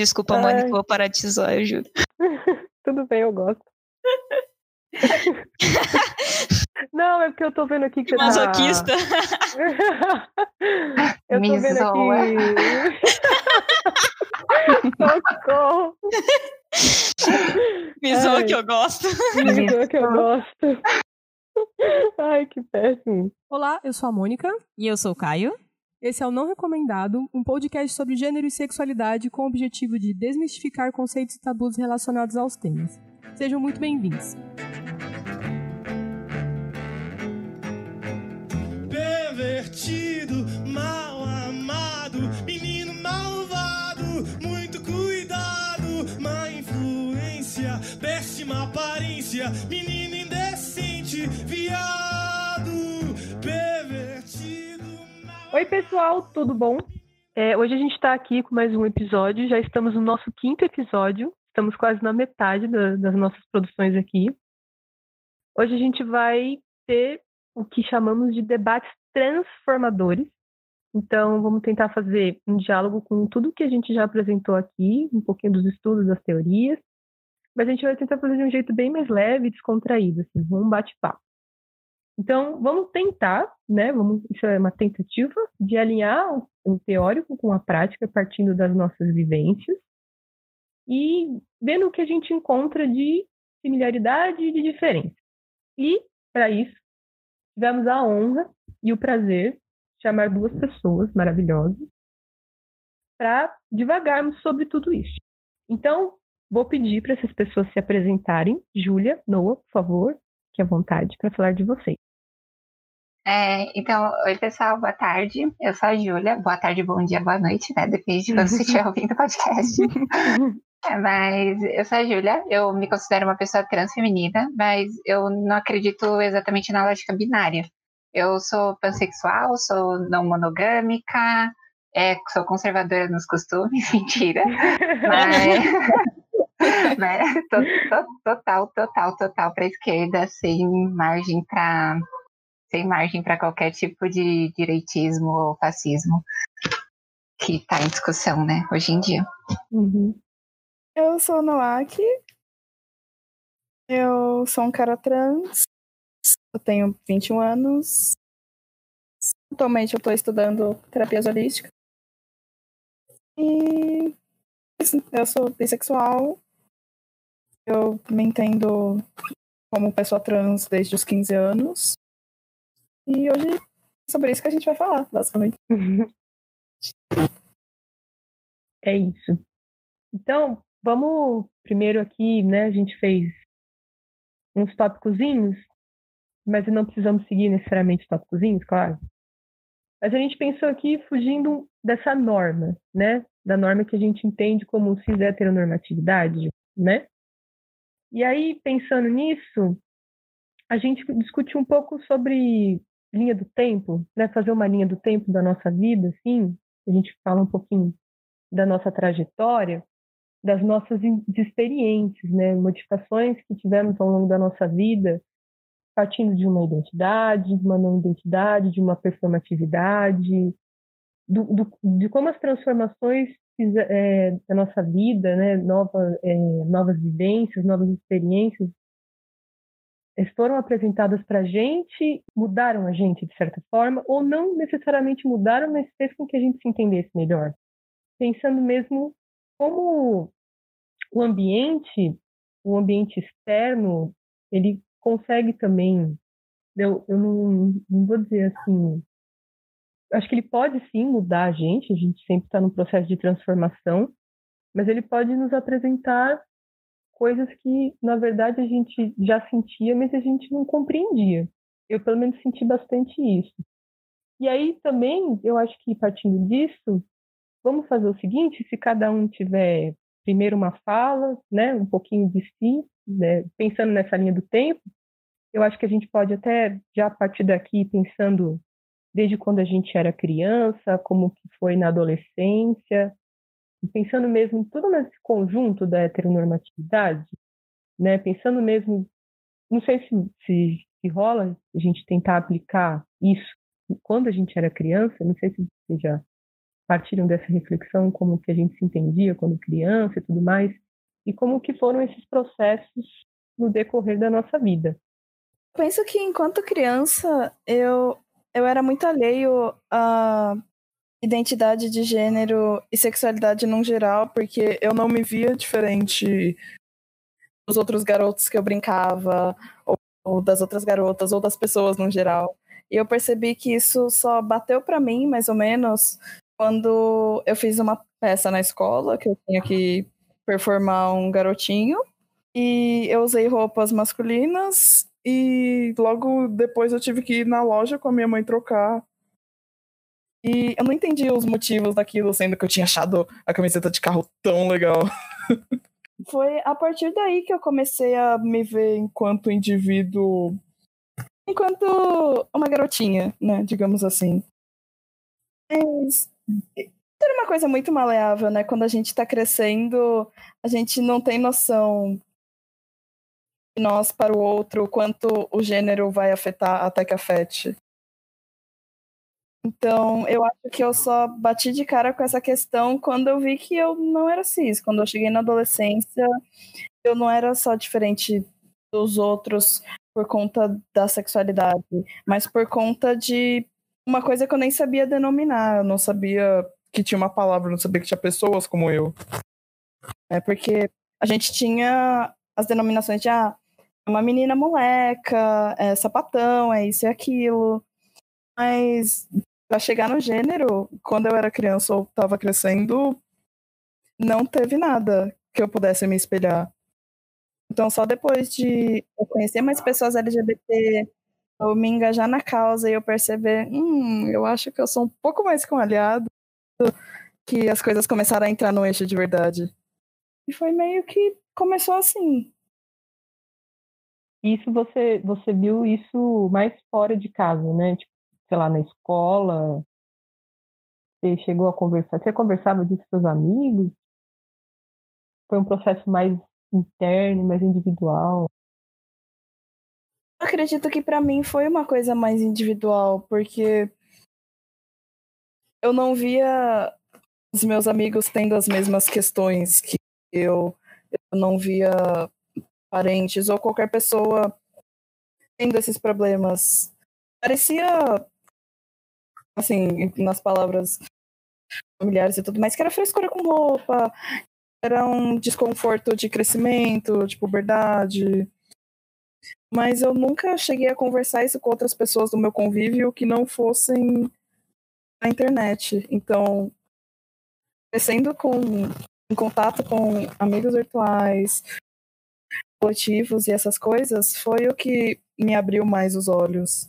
Desculpa, Ai. Mônica, vou parar de te zoar, eu juro. Tudo bem, eu gosto. Não, é porque eu tô vendo aqui que, que você tá masoquista. tá... eu tô vendo aqui... Socorro! Me zoa que eu gosto. Me zoa que eu gosto. Ai, que péssimo. Olá, eu sou a Mônica. E eu sou o Caio. Esse é o Não Recomendado, um podcast sobre gênero e sexualidade com o objetivo de desmistificar conceitos e tabus relacionados aos temas. Sejam muito bem-vindos. Pervertido, mal amado, menino malvado, muito cuidado, má influência, péssima aparência, menino indecente, viado, Oi, pessoal, tudo bom? É, hoje a gente está aqui com mais um episódio, já estamos no nosso quinto episódio, estamos quase na metade da, das nossas produções aqui. Hoje a gente vai ter o que chamamos de debates transformadores. Então, vamos tentar fazer um diálogo com tudo que a gente já apresentou aqui, um pouquinho dos estudos, das teorias, mas a gente vai tentar fazer de um jeito bem mais leve e descontraído, assim, um bate-papo. Então, vamos tentar, né? Vamos, isso é uma tentativa de alinhar o teórico com a prática, partindo das nossas vivências e vendo o que a gente encontra de similaridade e de diferença. E, para isso, tivemos a honra e o prazer de chamar duas pessoas maravilhosas para divagarmos sobre tudo isso. Então, vou pedir para essas pessoas se apresentarem. Júlia, Noah, por favor, que à vontade para falar de vocês. É, então, oi pessoal, boa tarde. Eu sou a Júlia. Boa tarde, bom dia, boa noite, né? Depende de quando você estiver ouvindo o podcast. É, mas eu sou a Júlia, eu me considero uma pessoa trans feminina, mas eu não acredito exatamente na lógica binária. Eu sou pansexual, sou não monogâmica, é, sou conservadora nos costumes, mentira. Mas, to, total, total, total para esquerda, sem margem para sem margem para qualquer tipo de direitismo ou fascismo que está em discussão, né, hoje em dia. Uhum. Eu sou Noaki. Eu sou um cara trans. Eu tenho 21 anos. Atualmente eu estou estudando terapia holística. E eu sou bissexual. Eu me entendo como pessoa trans desde os 15 anos. E hoje é sobre isso que a gente vai falar, basicamente. É isso. Então, Vamos primeiro aqui, né? A gente fez uns tópicozinhos, mas não precisamos seguir necessariamente tópicozinhos, claro. Mas a gente pensou aqui fugindo dessa norma, né? Da norma que a gente entende como cis heteronormatividade, né? E aí, pensando nisso, a gente discutiu um pouco sobre linha do tempo, né? Fazer uma linha do tempo da nossa vida, assim. A gente fala um pouquinho da nossa trajetória das nossas experiências, né, modificações que tivemos ao longo da nossa vida, partindo de uma identidade, de uma não identidade, de uma performatividade, do, do, de como as transformações é, da nossa vida, né, nova, é, novas vivências, novas experiências, foram apresentadas para a gente, mudaram a gente de certa forma, ou não necessariamente mudaram, mas fez com que a gente se entendesse melhor. Pensando mesmo como o ambiente, o ambiente externo, ele consegue também, eu, eu não, não vou dizer assim, acho que ele pode sim mudar a gente, a gente sempre está no processo de transformação, mas ele pode nos apresentar coisas que, na verdade, a gente já sentia, mas a gente não compreendia. Eu, pelo menos, senti bastante isso. E aí também, eu acho que partindo disso, Vamos fazer o seguinte: se cada um tiver primeiro uma fala, né, um pouquinho de si, né, pensando nessa linha do tempo, eu acho que a gente pode até já a partir daqui pensando desde quando a gente era criança, como que foi na adolescência, pensando mesmo tudo nesse conjunto da heteronormatividade, né, pensando mesmo, não sei se, se, se rola a gente tentar aplicar isso quando a gente era criança, não sei se você já partilham dessa reflexão, como que a gente se entendia quando criança e tudo mais, e como que foram esses processos no decorrer da nossa vida. Penso que enquanto criança eu eu era muito alheio à identidade de gênero e sexualidade no geral, porque eu não me via diferente dos outros garotos que eu brincava, ou, ou das outras garotas, ou das pessoas no geral. E eu percebi que isso só bateu para mim, mais ou menos, quando eu fiz uma peça na escola, que eu tinha que performar um garotinho. E eu usei roupas masculinas e logo depois eu tive que ir na loja com a minha mãe trocar. E eu não entendi os motivos daquilo, sendo que eu tinha achado a camiseta de carro tão legal. Foi a partir daí que eu comecei a me ver enquanto indivíduo enquanto uma garotinha, né, digamos assim. Mas era uma coisa muito maleável, né? Quando a gente tá crescendo, a gente não tem noção de nós para o outro, quanto o gênero vai afetar até que afete. Então, eu acho que eu só bati de cara com essa questão quando eu vi que eu não era cis. Quando eu cheguei na adolescência, eu não era só diferente dos outros por conta da sexualidade, mas por conta de uma coisa que eu nem sabia denominar. Eu não sabia que tinha uma palavra, não sabia que tinha pessoas como eu. É porque a gente tinha as denominações de ah, uma menina moleca, é sapatão, é isso e aquilo. Mas para chegar no gênero, quando eu era criança ou estava crescendo, não teve nada que eu pudesse me espelhar. Então, só depois de eu conhecer mais pessoas LGBT, eu me engajar na causa e eu perceber, hum, eu acho que eu sou um pouco mais com aliado, que as coisas começaram a entrar no eixo de verdade. E foi meio que começou assim. Isso você, você viu isso mais fora de casa, né? Tipo, sei lá, na escola. Você chegou a conversar. Você conversava disso com seus amigos? Foi um processo mais interno, mais individual? Acredito que para mim foi uma coisa mais individual, porque eu não via os meus amigos tendo as mesmas questões que eu, eu não via parentes ou qualquer pessoa tendo esses problemas. Parecia, assim, nas palavras familiares e tudo mais, que era frescura com roupa, era um desconforto de crescimento, de puberdade. Mas eu nunca cheguei a conversar isso com outras pessoas do meu convívio que não fossem na internet. Então, crescendo com, em contato com amigos virtuais, coletivos e essas coisas, foi o que me abriu mais os olhos.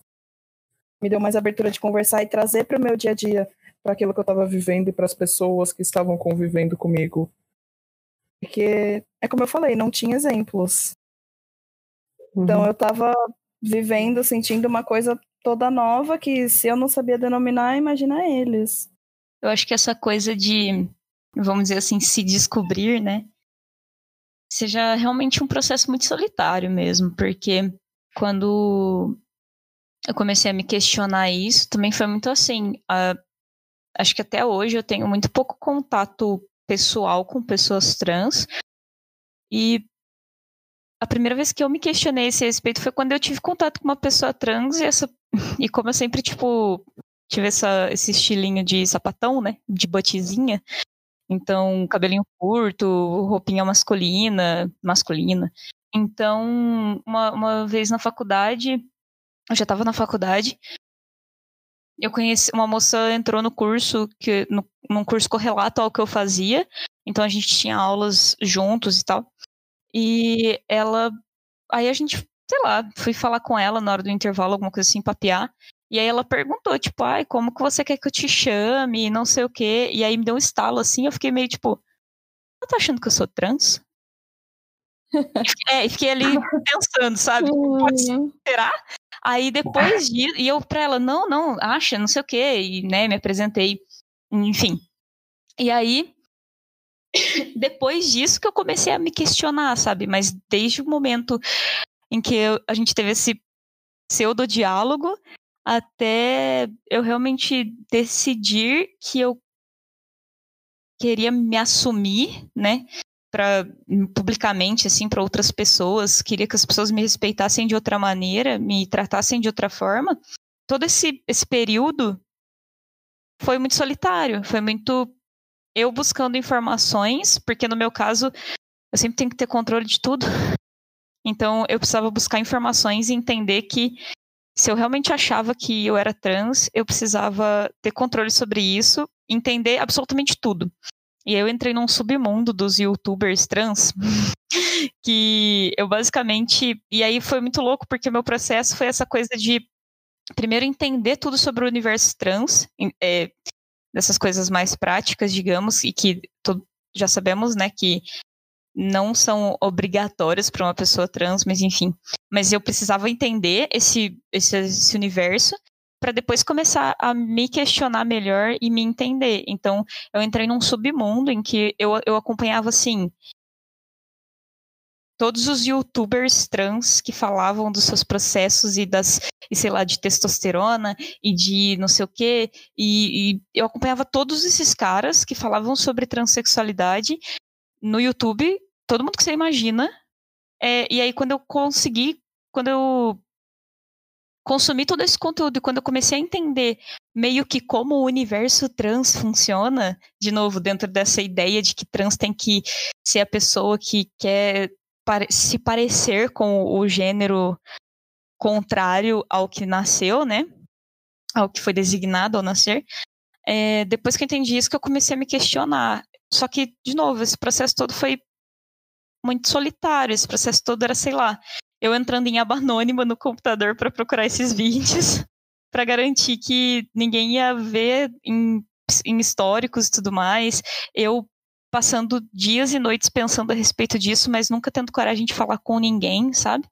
Me deu mais abertura de conversar e trazer para o meu dia a dia, para aquilo que eu estava vivendo e para as pessoas que estavam convivendo comigo. Porque, é como eu falei, não tinha exemplos. Então, uhum. Então eu estava vivendo, sentindo uma coisa toda nova que se eu não sabia denominar, imagina eles. Eu acho que essa coisa de, vamos dizer assim, se descobrir, né? Seja realmente um processo muito solitário mesmo, porque quando eu comecei a me questionar isso, também foi muito assim. Uh, acho que até hoje eu tenho muito pouco contato pessoal com pessoas trans. E a primeira vez que eu me questionei esse respeito foi quando eu tive contato com uma pessoa trans e essa e como eu sempre tipo tive essa, esse estilinho de sapatão, né, de botizinha. Então, cabelinho curto, roupinha masculina, masculina. Então, uma, uma vez na faculdade, eu já estava na faculdade, eu conheci uma moça entrou no curso que no, num curso correlato ao que eu fazia. Então a gente tinha aulas juntos e tal. E ela aí a gente, sei lá, fui falar com ela na hora do intervalo, alguma coisa assim, papear. E aí ela perguntou, tipo, ai, como que você quer que eu te chame? Não sei o quê. E aí me deu um estalo assim, eu fiquei meio tipo, eu tá achando que eu sou trans? é, e fiquei ali pensando, sabe? Pode será? Aí depois disso, e eu pra ela, não, não, acha, não sei o quê, e né, me apresentei, enfim. E aí, depois disso que eu comecei a me questionar, sabe? Mas desde o momento em que eu, a gente teve esse pseudo-diálogo, até eu realmente decidir que eu queria me assumir, né? Pra, publicamente, assim, para outras pessoas, queria que as pessoas me respeitassem de outra maneira, me tratassem de outra forma. Todo esse, esse período foi muito solitário, foi muito eu buscando informações, porque no meu caso, eu sempre tenho que ter controle de tudo. Então, eu precisava buscar informações e entender que se eu realmente achava que eu era trans, eu precisava ter controle sobre isso, entender absolutamente tudo. E eu entrei num submundo dos youtubers trans, que eu basicamente. E aí foi muito louco, porque o meu processo foi essa coisa de primeiro entender tudo sobre o universo trans, é, dessas coisas mais práticas, digamos, e que já sabemos, né, que não são obrigatórias para uma pessoa trans, mas enfim. Mas eu precisava entender esse, esse, esse universo para depois começar a me questionar melhor e me entender. Então, eu entrei num submundo em que eu, eu acompanhava, assim, todos os youtubers trans que falavam dos seus processos e das, e sei lá, de testosterona e de não sei o quê. E, e eu acompanhava todos esses caras que falavam sobre transexualidade no YouTube, todo mundo que você imagina. É, e aí, quando eu consegui, quando eu consumir todo esse conteúdo e quando eu comecei a entender meio que como o universo trans funciona, de novo, dentro dessa ideia de que trans tem que ser a pessoa que quer se parecer com o gênero contrário ao que nasceu, né? Ao que foi designado ao nascer. É, depois que eu entendi isso, que eu comecei a me questionar. Só que, de novo, esse processo todo foi muito solitário. Esse processo todo era, sei lá, eu entrando em aba anônima no computador para procurar esses vídeos, para garantir que ninguém ia ver em, em históricos e tudo mais. Eu passando dias e noites pensando a respeito disso, mas nunca tendo coragem de falar com ninguém, sabe?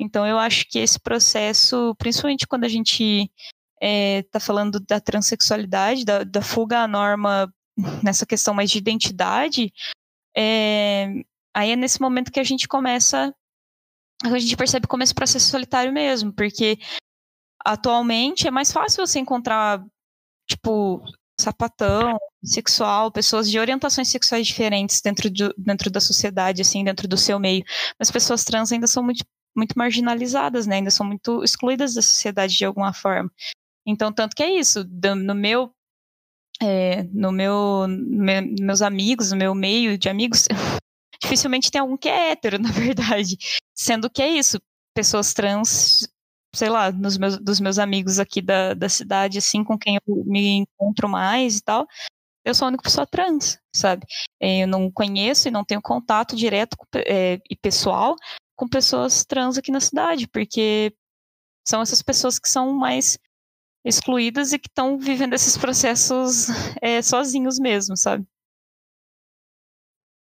Então eu acho que esse processo, principalmente quando a gente está é, tá falando da transexualidade, da, da, fuga à norma nessa questão mais de identidade, é, aí é nesse momento que a gente começa a gente percebe como esse processo solitário mesmo, porque atualmente é mais fácil você encontrar, tipo, sapatão, sexual, pessoas de orientações sexuais diferentes dentro, de, dentro da sociedade, assim, dentro do seu meio. Mas pessoas trans ainda são muito, muito marginalizadas, né? Ainda são muito excluídas da sociedade de alguma forma. Então, tanto que é isso. No meu. É, no meu, meu, meus amigos, no meu meio de amigos, dificilmente tem algum que é hétero, na verdade. Sendo que é isso, pessoas trans, sei lá, nos meus, dos meus amigos aqui da, da cidade, assim, com quem eu me encontro mais e tal, eu sou a única pessoa trans, sabe? É, eu não conheço e não tenho contato direto é, e pessoal com pessoas trans aqui na cidade, porque são essas pessoas que são mais excluídas e que estão vivendo esses processos é, sozinhos mesmo, sabe?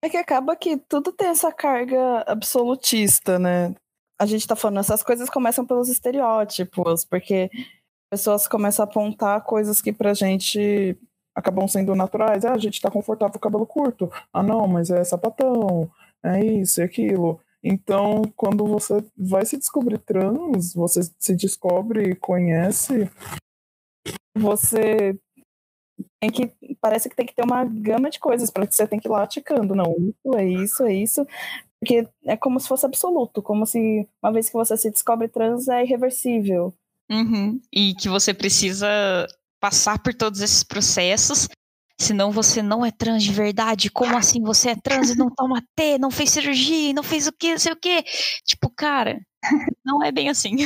É que acaba que tudo tem essa carga absolutista, né? A gente tá falando, essas coisas começam pelos estereótipos, porque pessoas começam a apontar coisas que pra gente acabam sendo naturais. Ah, a gente tá confortável com o cabelo curto. Ah, não, mas é sapatão. É isso, é aquilo. Então, quando você vai se descobrir trans, você se descobre, conhece, você tem que parece que tem que ter uma gama de coisas para que você tem que ir lá ticando, não, isso é isso, é isso, porque é como se fosse absoluto, como se uma vez que você se descobre trans é irreversível. Uhum. E que você precisa passar por todos esses processos, senão você não é trans de verdade. Como assim você é trans e não toma T, não fez cirurgia, não fez o que, não sei o que? Tipo, cara, não é bem assim.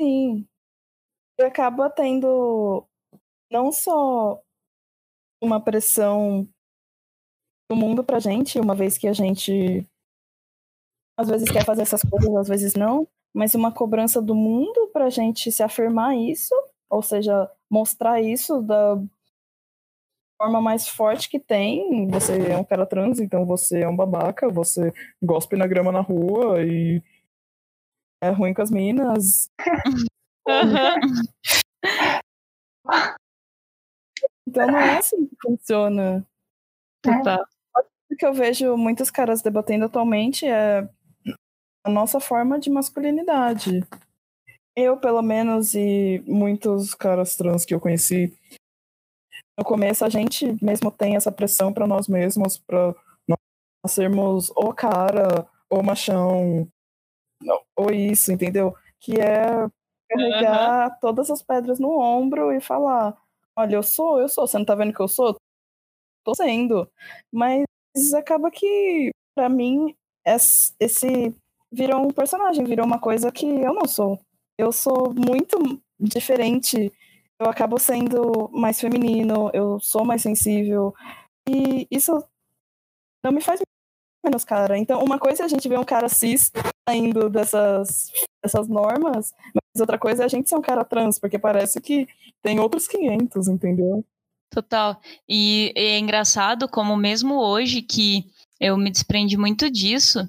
Sim. Eu acabo tendo não só uma pressão do mundo pra gente, uma vez que a gente às vezes quer fazer essas coisas, às vezes não, mas uma cobrança do mundo pra gente se afirmar isso, ou seja, mostrar isso da forma mais forte que tem. Você é um cara trans, então você é um babaca, você gospe na grama na rua e é ruim com as minas. Uhum. Então não é assim que funciona. Tá. O que eu vejo muitos caras debatendo atualmente é a nossa forma de masculinidade. Eu, pelo menos, e muitos caras trans que eu conheci, no começo a gente mesmo tem essa pressão para nós mesmos, para nós sermos o cara, o machão, ou isso, entendeu? Que é carregar uhum. todas as pedras no ombro e falar: olha, eu sou, eu sou, você não tá vendo que eu sou? Tô sendo. Mas acaba que, para mim, esse virou um personagem, virou uma coisa que eu não sou. Eu sou muito diferente. Eu acabo sendo mais feminino, eu sou mais sensível. E isso não me faz menos cara. Então, uma coisa é a gente ver um cara cis saindo dessas, dessas normas, mas outra coisa é a gente ser um cara trans, porque parece que tem outros 500, entendeu? Total. E é engraçado como mesmo hoje que eu me desprendi muito disso,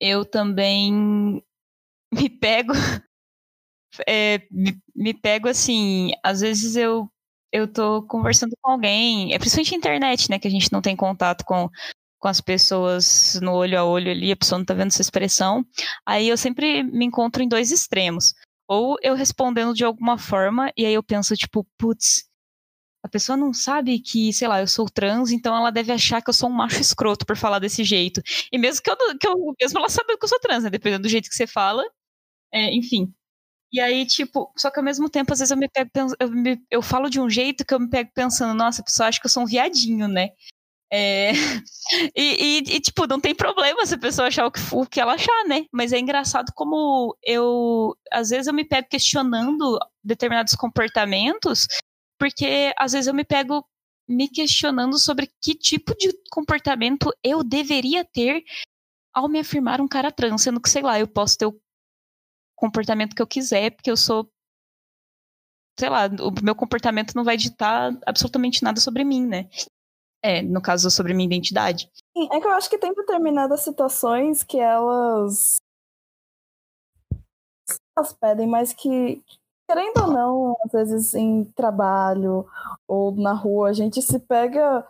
eu também me pego é, me, me, pego assim, às vezes eu eu tô conversando com alguém, é principalmente internet, né, que a gente não tem contato com com as pessoas no olho a olho ali, a pessoa não tá vendo essa expressão. Aí eu sempre me encontro em dois extremos. Ou eu respondendo de alguma forma, e aí eu penso, tipo, putz, a pessoa não sabe que, sei lá, eu sou trans, então ela deve achar que eu sou um macho escroto por falar desse jeito. E mesmo que eu, que eu mesmo ela sabe que eu sou trans, né? Dependendo do jeito que você fala. É, enfim. E aí, tipo, só que ao mesmo tempo, às vezes eu me pego, eu, me, eu falo de um jeito que eu me pego pensando, nossa, a pessoa acha que eu sou um viadinho, né? É... E, e, e, tipo, não tem problema se a pessoa achar o que, o que ela achar, né? Mas é engraçado como eu, às vezes, eu me pego questionando determinados comportamentos, porque às vezes eu me pego me questionando sobre que tipo de comportamento eu deveria ter ao me afirmar um cara trans, sendo que, sei lá, eu posso ter o comportamento que eu quiser, porque eu sou sei lá, o meu comportamento não vai ditar absolutamente nada sobre mim, né? É, no caso, sobre minha identidade. É que eu acho que tem determinadas situações que elas. Elas pedem, mas que, querendo ou não, às vezes em trabalho ou na rua, a gente se pega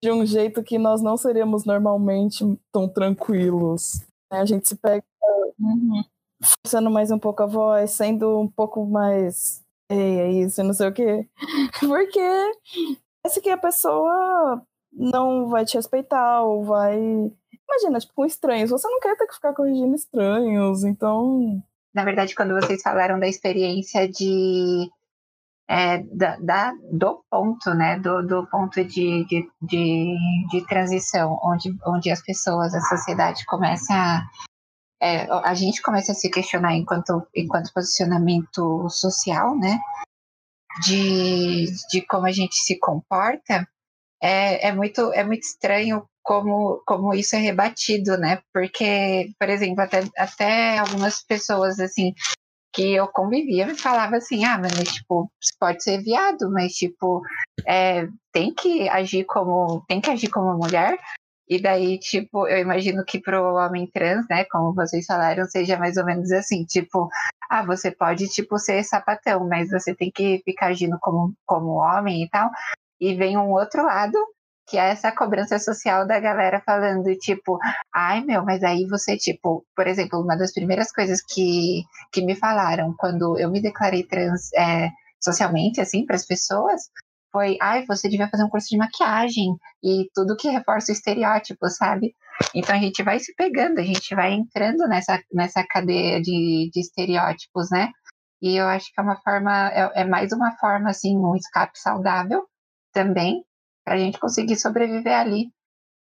de um jeito que nós não seríamos normalmente tão tranquilos. Né? A gente se pega uhum. forçando mais um pouco a voz, sendo um pouco mais. Ei, é isso, não sei o quê. Porque parece que a pessoa não vai te respeitar ou vai. Imagina, tipo, com estranhos. Você não quer ter que ficar corrigindo estranhos, então. Na verdade, quando vocês falaram da experiência de. É, da, da, do ponto, né? Do, do ponto de, de, de, de, transição, onde, onde as pessoas, a sociedade começa a. É, a gente começa a se questionar enquanto, enquanto posicionamento social, né? De, de como a gente se comporta, é, é, muito, é muito estranho como, como isso é rebatido, né? Porque, por exemplo, até, até algumas pessoas, assim, que eu convivia me falava assim, ah, mas tipo, pode ser viado, mas tipo, é, tem que agir como, tem que agir como mulher, e daí, tipo, eu imagino que pro homem trans, né, como vocês falaram, seja mais ou menos assim, tipo, ah, você pode, tipo, ser sapatão, mas você tem que ficar agindo como, como homem e tal. E vem um outro lado, que é essa cobrança social da galera falando, tipo, ai meu, mas aí você, tipo, por exemplo, uma das primeiras coisas que, que me falaram quando eu me declarei trans é, socialmente, assim, para as pessoas, foi, ai, você devia fazer um curso de maquiagem e tudo que reforça o estereótipo, sabe? Então a gente vai se pegando, a gente vai entrando nessa, nessa cadeia de, de estereótipos, né? E eu acho que é uma forma, é, é mais uma forma, assim, um escape saudável também, para a gente conseguir sobreviver ali.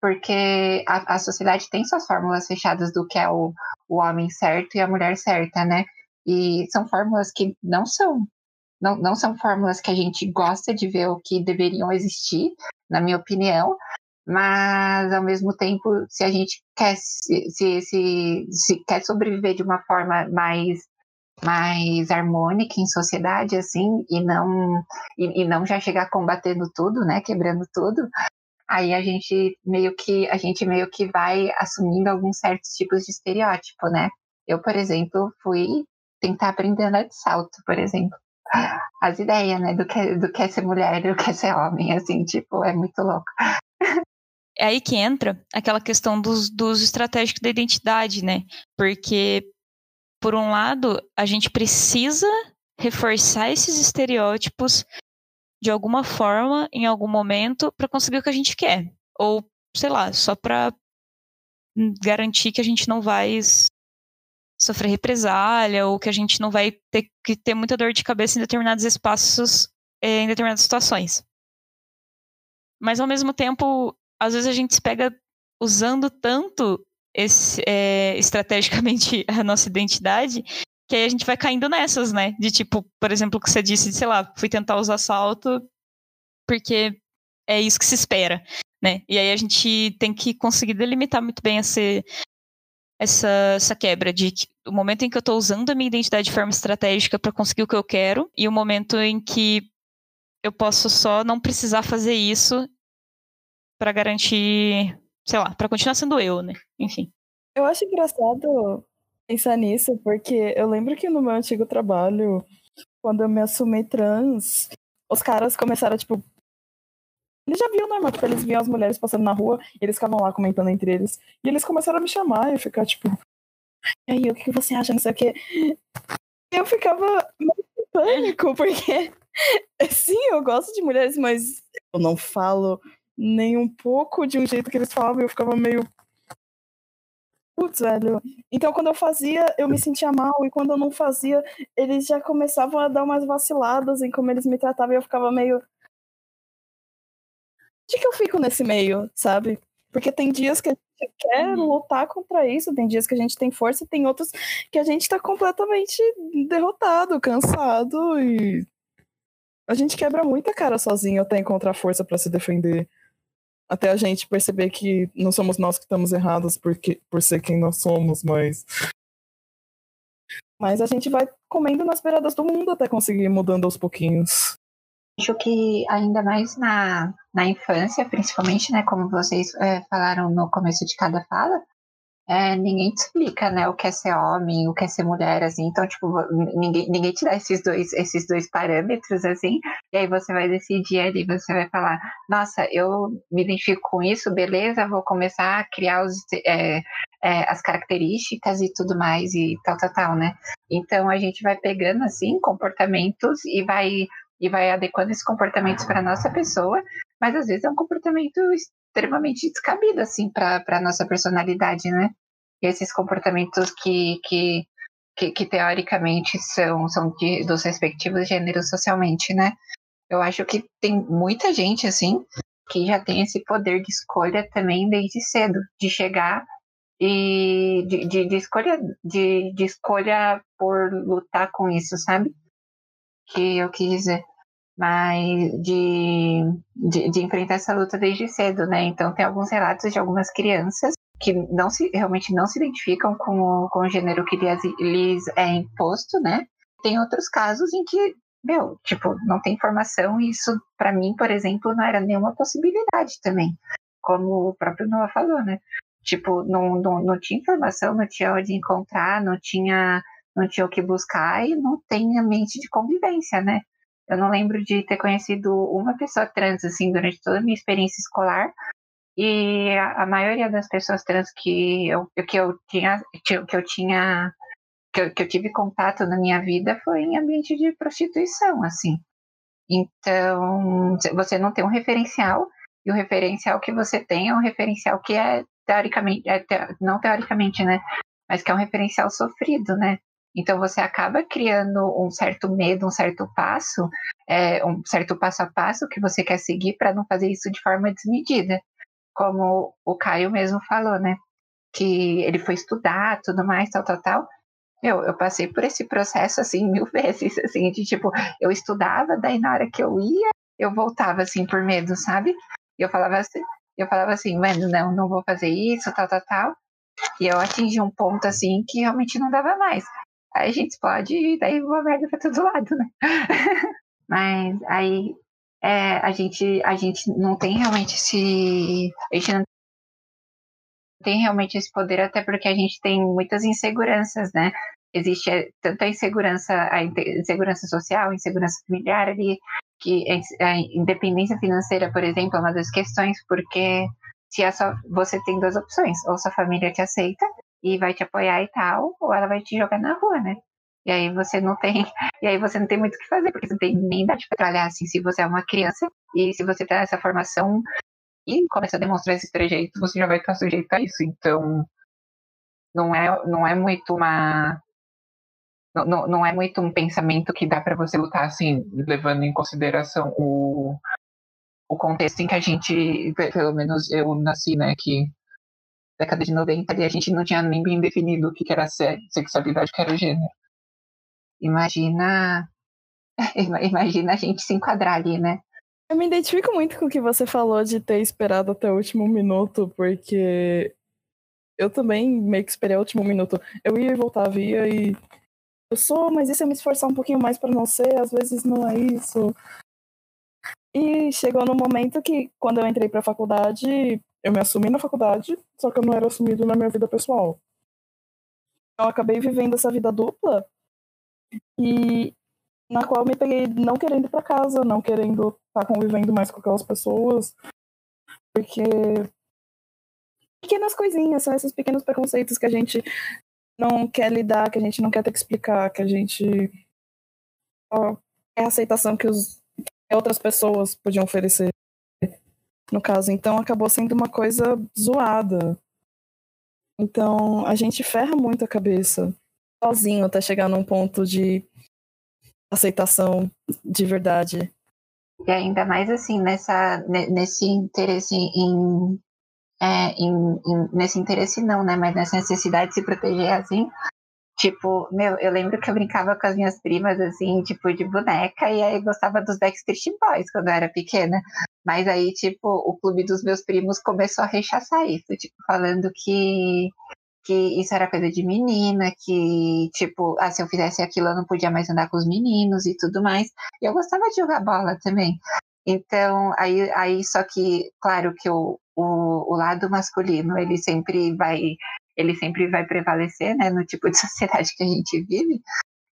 Porque a, a sociedade tem suas fórmulas fechadas do que é o, o homem certo e a mulher certa, né? E são fórmulas que não são não, não são fórmulas que a gente gosta de ver o que deveriam existir, na minha opinião, mas ao mesmo tempo, se a gente quer se, se, se, se quer sobreviver de uma forma mais mais harmônica em sociedade assim e não e, e, não já chegar combatendo tudo né quebrando tudo aí a gente meio que a gente meio que vai assumindo alguns certos tipos de estereótipo né? Eu por exemplo fui tentar aprender a andar de salto por exemplo as ideias, né, do que, do que é ser mulher do que é ser homem, assim, tipo, é muito louco. É aí que entra aquela questão dos, dos estratégicos da identidade, né? Porque, por um lado, a gente precisa reforçar esses estereótipos de alguma forma, em algum momento, para conseguir o que a gente quer. Ou, sei lá, só para garantir que a gente não vai sofrer represália ou que a gente não vai ter que ter muita dor de cabeça em determinados espaços, eh, em determinadas situações. Mas ao mesmo tempo, às vezes a gente se pega usando tanto esse, é, estrategicamente a nossa identidade que aí a gente vai caindo nessas, né? De tipo, por exemplo, o que você disse, de, sei lá, fui tentar usar salto porque é isso que se espera, né? E aí a gente tem que conseguir delimitar muito bem esse, essa, essa quebra de que, o momento em que eu estou usando a minha identidade de forma estratégica para conseguir o que eu quero e o momento em que eu posso só não precisar fazer isso para garantir, sei lá, para continuar sendo eu, né? Enfim. Eu acho engraçado pensar nisso, porque eu lembro que no meu antigo trabalho, quando eu me assumi trans, os caras começaram, tipo. Eles já viam normal, tipo, eles viam as mulheres passando na rua eles ficavam lá comentando entre eles. E eles começaram a me chamar e ficar, tipo. E aí, o que você acha? Não sei o quê. Eu ficava em pânico, porque. Sim, eu gosto de mulheres, mas eu não falo nem um pouco de um jeito que eles falavam. Eu ficava meio Putz, velho. Então, quando eu fazia, eu me sentia mal, e quando eu não fazia, eles já começavam a dar umas vaciladas em como eles me tratavam, e eu ficava meio. De que eu fico nesse meio, sabe? Porque tem dias que a gente quer uhum. lutar contra isso, tem dias que a gente tem força, e tem outros que a gente tá completamente derrotado, cansado, e. A gente quebra muita cara sozinho até encontrar força para se defender até a gente perceber que não somos nós que estamos errados porque, por ser quem nós somos, mas. Mas a gente vai comendo nas beiradas do mundo até conseguir ir mudando aos pouquinhos. Acho que ainda mais na, na infância, principalmente, né, como vocês é, falaram no começo de cada fala, é, ninguém te explica, né, o que é ser homem, o que é ser mulher, assim, então, tipo, ninguém, ninguém te dá esses dois, esses dois parâmetros, assim, e aí você vai decidir ali, você vai falar, nossa, eu me identifico com isso, beleza, vou começar a criar os, é, é, as características e tudo mais, e tal, tal, tal, né, então a gente vai pegando, assim, comportamentos e vai, e vai adequando esses comportamentos para nossa pessoa, mas às vezes é um comportamento extremamente descabido, assim, para a nossa personalidade, né? E esses comportamentos que, que, que, que teoricamente são, são de, dos respectivos gêneros socialmente, né? Eu acho que tem muita gente, assim, que já tem esse poder de escolha também desde cedo, de chegar e de, de, de escolha de, de escolha por lutar com isso, sabe? Que eu quis dizer mas de, de, de, enfrentar essa luta desde cedo, né? Então tem alguns relatos de algumas crianças que não se, realmente não se identificam com o, com o gênero que lhes, lhes é imposto, né? Tem outros casos em que, meu, tipo, não tem informação e isso, para mim, por exemplo, não era nenhuma possibilidade também, como o próprio Noah falou, né? Tipo, não, não, não tinha informação, não tinha onde encontrar, não tinha, não tinha o que buscar e não tem ambiente de convivência, né? Eu não lembro de ter conhecido uma pessoa trans, assim, durante toda a minha experiência escolar. E a, a maioria das pessoas trans que eu, que eu tinha, que eu tinha, que eu, que eu tive contato na minha vida foi em ambiente de prostituição, assim. Então, você não tem um referencial, e o referencial que você tem é um referencial que é teoricamente, é te, não teoricamente, né? Mas que é um referencial sofrido, né? Então você acaba criando um certo medo, um certo passo, é, um certo passo a passo que você quer seguir para não fazer isso de forma desmedida. Como o Caio mesmo falou, né? Que ele foi estudar, tudo mais, tal, tal, tal. Eu, eu passei por esse processo assim mil vezes, assim, de tipo, eu estudava, daí na hora que eu ia, eu voltava assim por medo, sabe? E eu falava assim, eu falava assim, mano, não, não vou fazer isso, tal, tal, tal. E eu atingi um ponto assim que realmente não dava mais. Aí a gente explode e daí uma merda pra todo lado, né? Mas aí é, a, gente, a gente não tem realmente esse. A gente não tem realmente esse poder, até porque a gente tem muitas inseguranças, né? Existe é, tanto a insegurança, a insegurança social, a insegurança familiar ali, que a independência financeira, por exemplo, é uma das questões, porque se é só, você tem duas opções, ou sua família te aceita, e vai te apoiar e tal, ou ela vai te jogar na rua, né? E aí você não tem, e aí você não tem muito o que fazer, porque você não tem nem idade para trabalhar assim, se você é uma criança e se você tem essa formação e começa a demonstrar esse trejeito, você já vai estar sujeito a isso. Então, não é, não é muito uma não, não é muito um pensamento que dá para você lutar assim, levando em consideração o, o contexto em que a gente, pelo menos eu nasci, né, que década de 90 ali a gente não tinha nem bem definido o que era sexualidade, o que era gênero. Imagina, imagina a gente se enquadrar ali, né? Eu me identifico muito com o que você falou de ter esperado até o último minuto, porque eu também meio que esperei o último minuto. Eu ia e voltava, ia e. Eu sou, mas isso é me esforçar um pouquinho mais para não ser, às vezes não é isso. E chegou no momento que, quando eu entrei pra faculdade, eu me assumi na faculdade, só que eu não era assumido na minha vida pessoal. Eu acabei vivendo essa vida dupla e na qual me peguei não querendo ir pra casa, não querendo estar tá convivendo mais com aquelas pessoas, porque pequenas coisinhas, são esses pequenos preconceitos que a gente não quer lidar, que a gente não quer ter que explicar, que a gente é a aceitação que os outras pessoas podiam oferecer. No caso, então acabou sendo uma coisa zoada. Então a gente ferra muito a cabeça sozinho até chegar num ponto de aceitação de verdade. E ainda mais assim, nessa, nesse interesse em, é, em, em, nesse interesse não, né? Mas nessa necessidade de se proteger assim, Tipo, meu, eu lembro que eu brincava com as minhas primas, assim, tipo, de boneca, e aí gostava dos Backstreet Boys quando eu era pequena. Mas aí, tipo, o clube dos meus primos começou a rechaçar isso, tipo, falando que, que isso era coisa de menina, que, tipo, ah, se eu fizesse aquilo eu não podia mais andar com os meninos e tudo mais. E eu gostava de jogar bola também. Então, aí, aí só que, claro que o, o, o lado masculino, ele sempre vai ele sempre vai prevalecer, né, no tipo de sociedade que a gente vive.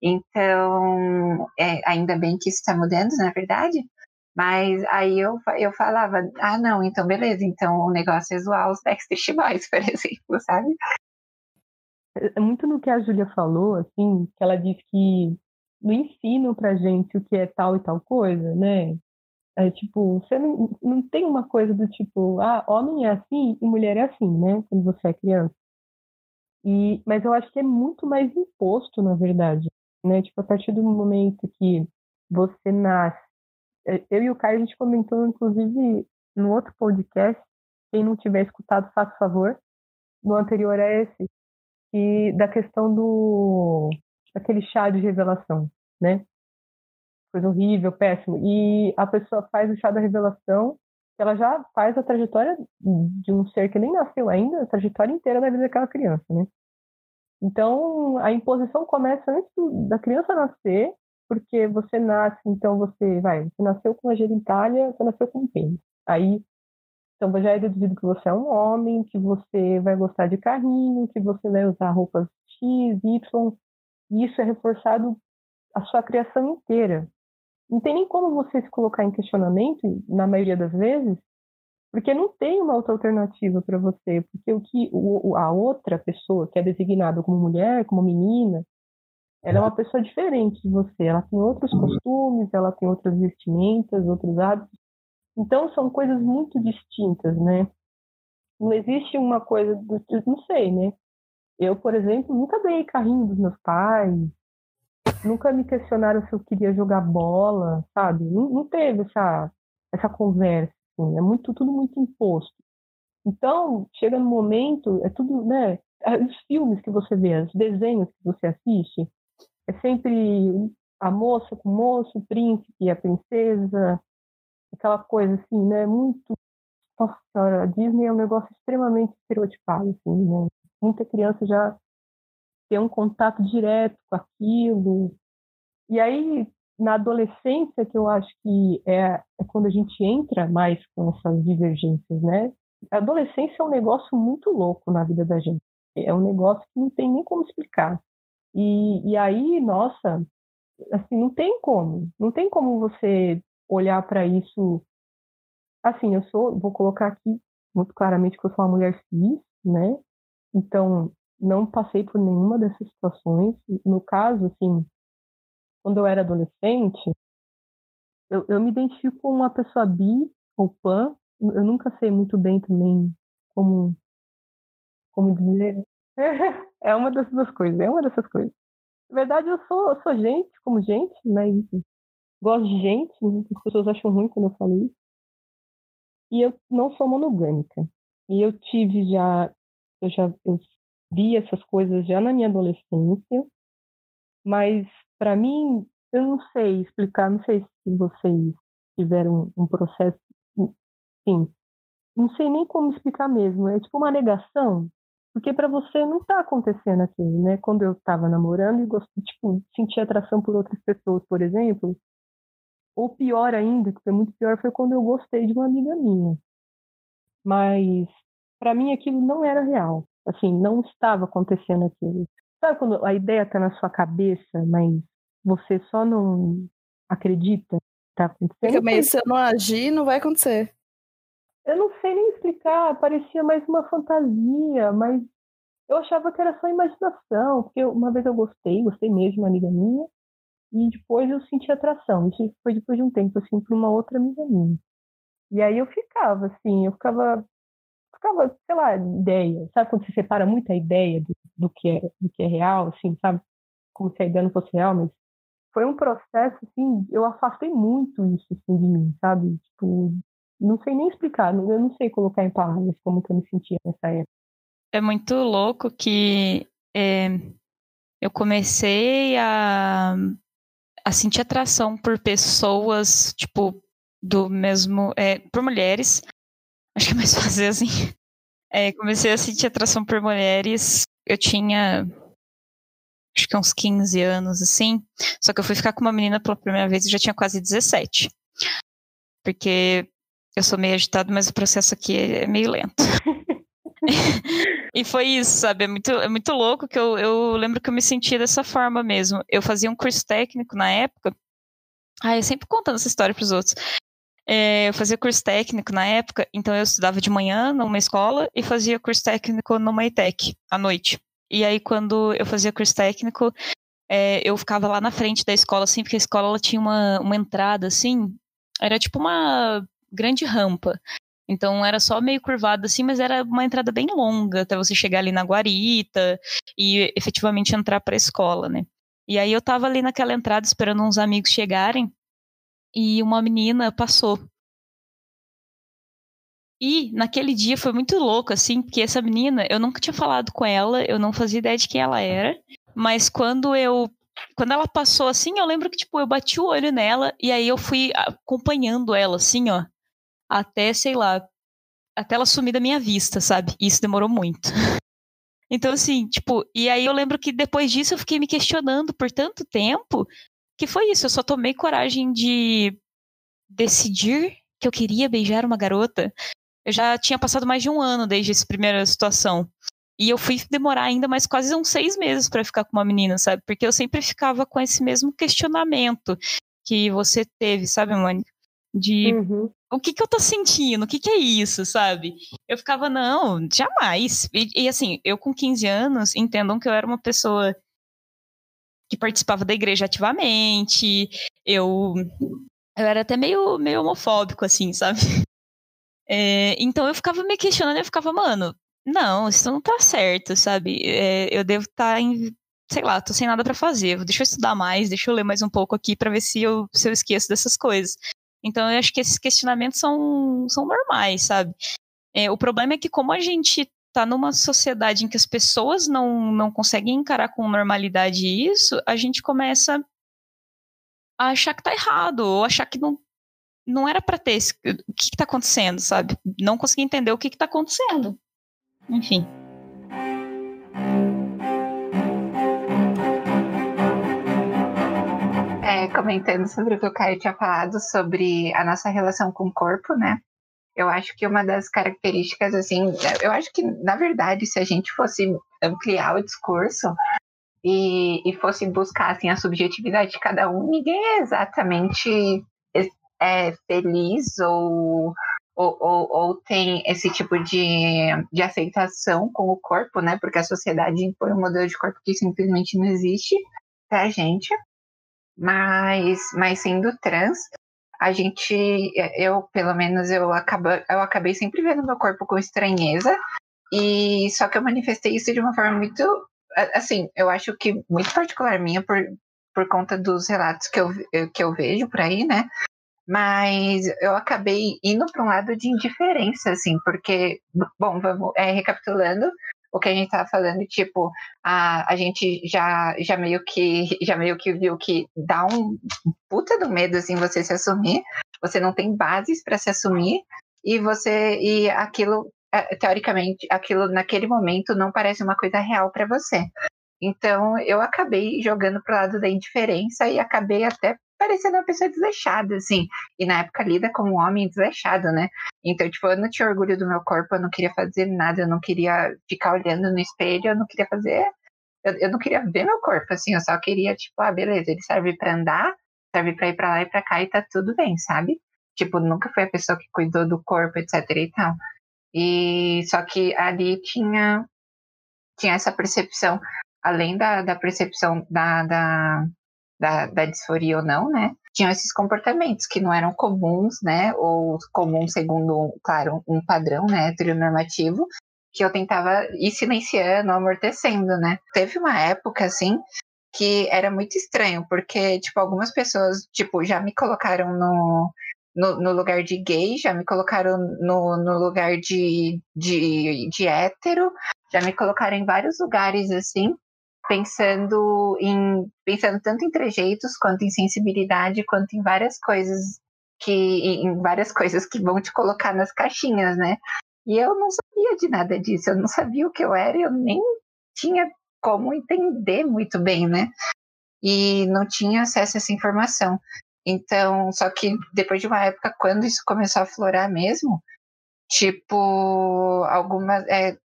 Então, é, ainda bem que isso está mudando, na verdade. Mas aí eu, eu falava, ah, não, então beleza, então o negócio é zoar os Backstreet Boys, por exemplo, sabe? É, é muito no que a Júlia falou, assim, que ela diz que no ensino pra gente o que é tal e tal coisa, né? É tipo, você não, não tem uma coisa do tipo, ah, homem é assim e mulher é assim, né? Quando você é criança. E, mas eu acho que é muito mais imposto, na verdade. Né? Tipo, a partir do momento que você nasce. É, eu e o Caio, a gente comentou, inclusive, no outro podcast. Quem não tiver escutado, faça favor. No anterior é esse. E da questão do. aquele chá de revelação, né? Coisa horrível, péssimo. E a pessoa faz o chá da revelação ela já faz a trajetória de um ser que nem nasceu ainda, a trajetória inteira da vida daquela criança, né? Então, a imposição começa antes da criança nascer, porque você nasce, então você vai, você nasceu com a genitália, você nasceu com um pênis. Aí, então já é deduzido que você é um homem, que você vai gostar de carrinho, que você vai usar roupas X, Y, e isso é reforçado a sua criação inteira não tem nem como você se colocar em questionamento, na maioria das vezes, porque não tem uma outra alternativa para você, porque o que o, a outra pessoa que é designada como mulher, como menina, ela é uma pessoa diferente de você, ela tem outros costumes, ela tem outras vestimentas, outros hábitos. Então são coisas muito distintas, né? Não existe uma coisa do, não sei, né? Eu, por exemplo, nunca ganhei carrinho dos meus pais, nunca me questionaram se eu queria jogar bola, sabe? Não, não teve essa, essa conversa, assim. é muito, tudo muito imposto. Então, chega no momento, é tudo, né? Os filmes que você vê, os desenhos que você assiste, é sempre a moça com o moço, o príncipe a princesa, aquela coisa assim, né? Muito. Nossa senhora, a Disney é um negócio extremamente estereotipado, assim, né? Muita criança já ter um contato direto com aquilo. E aí, na adolescência, que eu acho que é, é quando a gente entra mais com essas divergências, né? A adolescência é um negócio muito louco na vida da gente. É um negócio que não tem nem como explicar. E, e aí, nossa, assim, não tem como. Não tem como você olhar para isso. Assim, eu sou, vou colocar aqui muito claramente que eu sou uma mulher cis, né? Então, não passei por nenhuma dessas situações. No caso, assim, quando eu era adolescente, eu, eu me identifico como uma pessoa bi ou pan. Eu nunca sei muito bem também como, como dizer. é uma dessas coisas, é uma dessas coisas. Na verdade, eu sou, eu sou gente, como gente, mas gosto de gente. Né? As pessoas acham ruim quando eu falo isso. E eu não sou monogâmica. E eu tive já, eu já eu vi essas coisas já na minha adolescência, mas para mim, eu não sei explicar, não sei se vocês tiveram um processo, sim, não sei nem como explicar mesmo, é tipo uma negação, porque para você não está acontecendo aquilo, né? Quando eu estava namorando e gostei, tipo, sentir atração por outras pessoas, por exemplo, ou pior ainda, que foi muito pior, foi quando eu gostei de uma amiga minha. Mas para mim aquilo não era real. Assim, não estava acontecendo aquilo. Sabe quando a ideia está na sua cabeça, mas você só não acredita que está acontecendo? Fica meio, se eu não agir, não vai acontecer. Eu não sei nem explicar, parecia mais uma fantasia, mas eu achava que era só imaginação, porque uma vez eu gostei, gostei mesmo de uma amiga minha, e depois eu senti atração. Isso foi depois de um tempo, assim, para uma outra amiga minha. E aí eu ficava, assim, eu ficava ficava, sei lá, ideia. Sabe quando você separa muito a ideia do, do, que, é, do que é real, assim, sabe? Como se a ideia não fosse real, mas foi um processo, assim, eu afastei muito isso, assim, de mim, sabe? Tipo, não sei nem explicar, eu não sei colocar em palavras como que eu me sentia nessa época. É muito louco que é, eu comecei a, a sentir atração por pessoas, tipo, do mesmo. É, por mulheres, Acho que é mais fácil assim. É, comecei a sentir atração por mulheres. Eu tinha. Acho que uns 15 anos, assim. Só que eu fui ficar com uma menina pela primeira vez e já tinha quase 17. Porque eu sou meio agitado, mas o processo aqui é meio lento. e foi isso, sabe? É muito, é muito louco que eu, eu lembro que eu me sentia dessa forma mesmo. Eu fazia um curso técnico na época. Ah, eu sempre contando essa história para os outros. É, eu fazia curso técnico na época, então eu estudava de manhã numa escola e fazia curso técnico numa ITEC à noite. E aí, quando eu fazia curso técnico, é, eu ficava lá na frente da escola, assim, porque a escola ela tinha uma, uma entrada, assim, era tipo uma grande rampa. Então era só meio curvado assim, mas era uma entrada bem longa até você chegar ali na guarita e efetivamente entrar para a escola, né? E aí eu tava ali naquela entrada esperando uns amigos chegarem e uma menina passou. E naquele dia foi muito louco, assim, porque essa menina, eu nunca tinha falado com ela, eu não fazia ideia de quem ela era, mas quando eu. Quando ela passou assim, eu lembro que, tipo, eu bati o olho nela e aí eu fui acompanhando ela, assim, ó, até, sei lá, até ela sumir da minha vista, sabe? E isso demorou muito. Então, assim, tipo, e aí eu lembro que depois disso eu fiquei me questionando por tanto tempo que foi isso, eu só tomei coragem de decidir que eu queria beijar uma garota. Eu já tinha passado mais de um ano desde essa primeira situação. E eu fui demorar ainda mais quase uns seis meses para ficar com uma menina, sabe? Porque eu sempre ficava com esse mesmo questionamento que você teve, sabe, Mônica? De uhum. o que, que eu tô sentindo? O que, que é isso, sabe? Eu ficava, não, jamais. E, e assim, eu com 15 anos, entendam que eu era uma pessoa que participava da igreja ativamente. Eu, eu era até meio, meio homofóbico, assim, sabe? É, então eu ficava me questionando, eu ficava, mano, não, isso não tá certo, sabe? É, eu devo estar tá em, sei lá, tô sem nada para fazer. Deixa eu estudar mais, deixa eu ler mais um pouco aqui para ver se eu, se eu esqueço dessas coisas. Então eu acho que esses questionamentos são, são normais, sabe? É, o problema é que como a gente tá numa sociedade em que as pessoas não, não conseguem encarar com normalidade isso, a gente começa a achar que tá errado, ou achar que não, não era para ter esse, o que, que tá acontecendo, sabe? Não conseguir entender o que, que tá acontecendo. Enfim. É, comentando sobre o que o Caio tinha falado sobre a nossa relação com o corpo, né? Eu acho que uma das características, assim, eu acho que, na verdade, se a gente fosse ampliar o discurso e, e fosse buscar, assim, a subjetividade de cada um, ninguém é exatamente é, feliz ou, ou, ou, ou, tem esse tipo de, de aceitação com o corpo, né? Porque a sociedade impõe um modelo de corpo que simplesmente não existe pra gente. Mas, mas sendo trans, a gente, eu, pelo menos, eu, acabo, eu acabei sempre vendo meu corpo com estranheza. E só que eu manifestei isso de uma forma muito, assim, eu acho que muito particular minha, por, por conta dos relatos que eu, que eu vejo por aí, né? Mas eu acabei indo para um lado de indiferença, assim, porque, bom, vamos, é, recapitulando, o que a gente estava falando, tipo, a, a gente já, já meio que já meio que viu que dá um puta do medo assim você se assumir, você não tem bases para se assumir e você e aquilo é, teoricamente aquilo naquele momento não parece uma coisa real para você. Então eu acabei jogando pro lado da indiferença e acabei até parecendo uma pessoa desleixada, assim. E na época lida como um homem desleixado, né? Então, tipo, eu não tinha orgulho do meu corpo, eu não queria fazer nada, eu não queria ficar olhando no espelho, eu não queria fazer. Eu, eu não queria ver meu corpo, assim, eu só queria, tipo, ah, beleza, ele serve para andar, serve para ir para lá e para cá e tá tudo bem, sabe? Tipo, nunca foi a pessoa que cuidou do corpo, etc e tal. E só que ali tinha tinha essa percepção, além da, da percepção da, da, da, da disforia ou não, né? Tinham esses comportamentos que não eram comuns, né? Ou comuns segundo, claro, um padrão, né? Heteronormativo, que eu tentava ir silenciando, amortecendo, né? Teve uma época, assim, que era muito estranho, porque, tipo, algumas pessoas, tipo, já me colocaram no, no, no, lugar de gay, já me colocaram no, no lugar de, de, de hétero, já me colocaram em vários lugares, assim, pensando em pensando tanto em trejeitos quanto em sensibilidade quanto em várias coisas que em várias coisas que vão te colocar nas caixinhas, né? E eu não sabia de nada disso, eu não sabia o que eu era, eu nem tinha como entender muito bem, né? E não tinha acesso a essa informação. Então, só que depois de uma época, quando isso começou a florar mesmo, tipo, algumas. É,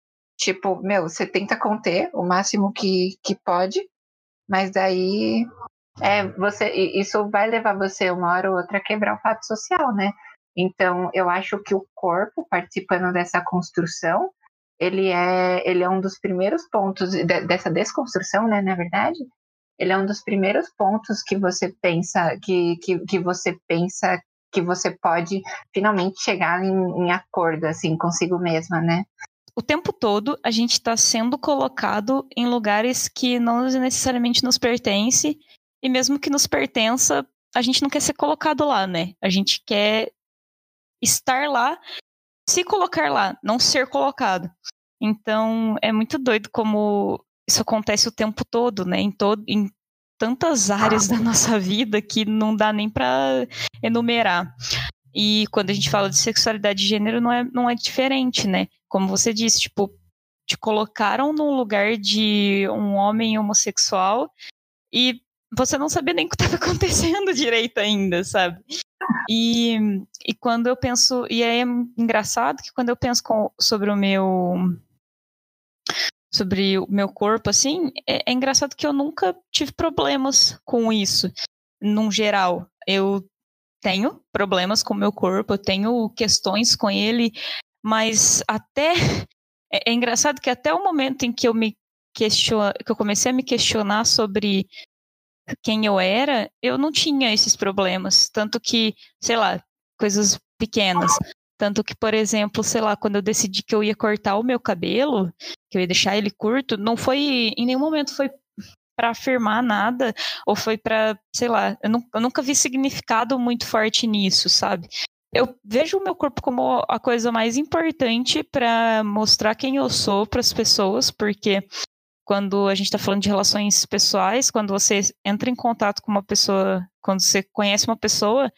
Tipo, meu, você tenta conter o máximo que, que pode, mas daí é, você, isso vai levar você uma hora ou outra a quebrar o fato social, né? Então, eu acho que o corpo participando dessa construção, ele é, ele é um dos primeiros pontos de, dessa desconstrução, né, na verdade, ele é um dos primeiros pontos que você pensa que, que, que você pensa que você pode finalmente chegar em, em acordo assim consigo mesma, né? O tempo todo a gente está sendo colocado em lugares que não necessariamente nos pertence e mesmo que nos pertença, a gente não quer ser colocado lá, né? A gente quer estar lá, se colocar lá, não ser colocado. Então é muito doido como isso acontece o tempo todo, né? Em todo, em tantas áreas da nossa vida que não dá nem para enumerar. E quando a gente fala de sexualidade de gênero, não é, não é diferente, né? Como você disse, tipo, te colocaram num lugar de um homem homossexual e você não sabia nem o que estava acontecendo direito ainda, sabe? E, e quando eu penso, e é engraçado que quando eu penso com, sobre o meu sobre o meu corpo, assim, é, é engraçado que eu nunca tive problemas com isso, num geral. Eu tenho problemas com o meu corpo, eu tenho questões com ele, mas até é, é engraçado que até o momento em que eu me question... que eu comecei a me questionar sobre quem eu era, eu não tinha esses problemas, tanto que, sei lá, coisas pequenas. Tanto que, por exemplo, sei lá, quando eu decidi que eu ia cortar o meu cabelo, que eu ia deixar ele curto, não foi, em nenhum momento foi para afirmar nada, ou foi para, sei lá, eu, eu, nunca vi significado muito forte nisso, sabe? Eu vejo o meu corpo como a coisa mais importante para mostrar quem eu sou para as pessoas, porque quando a gente está falando de relações pessoais, quando você entra em contato com uma pessoa, quando você conhece uma pessoa,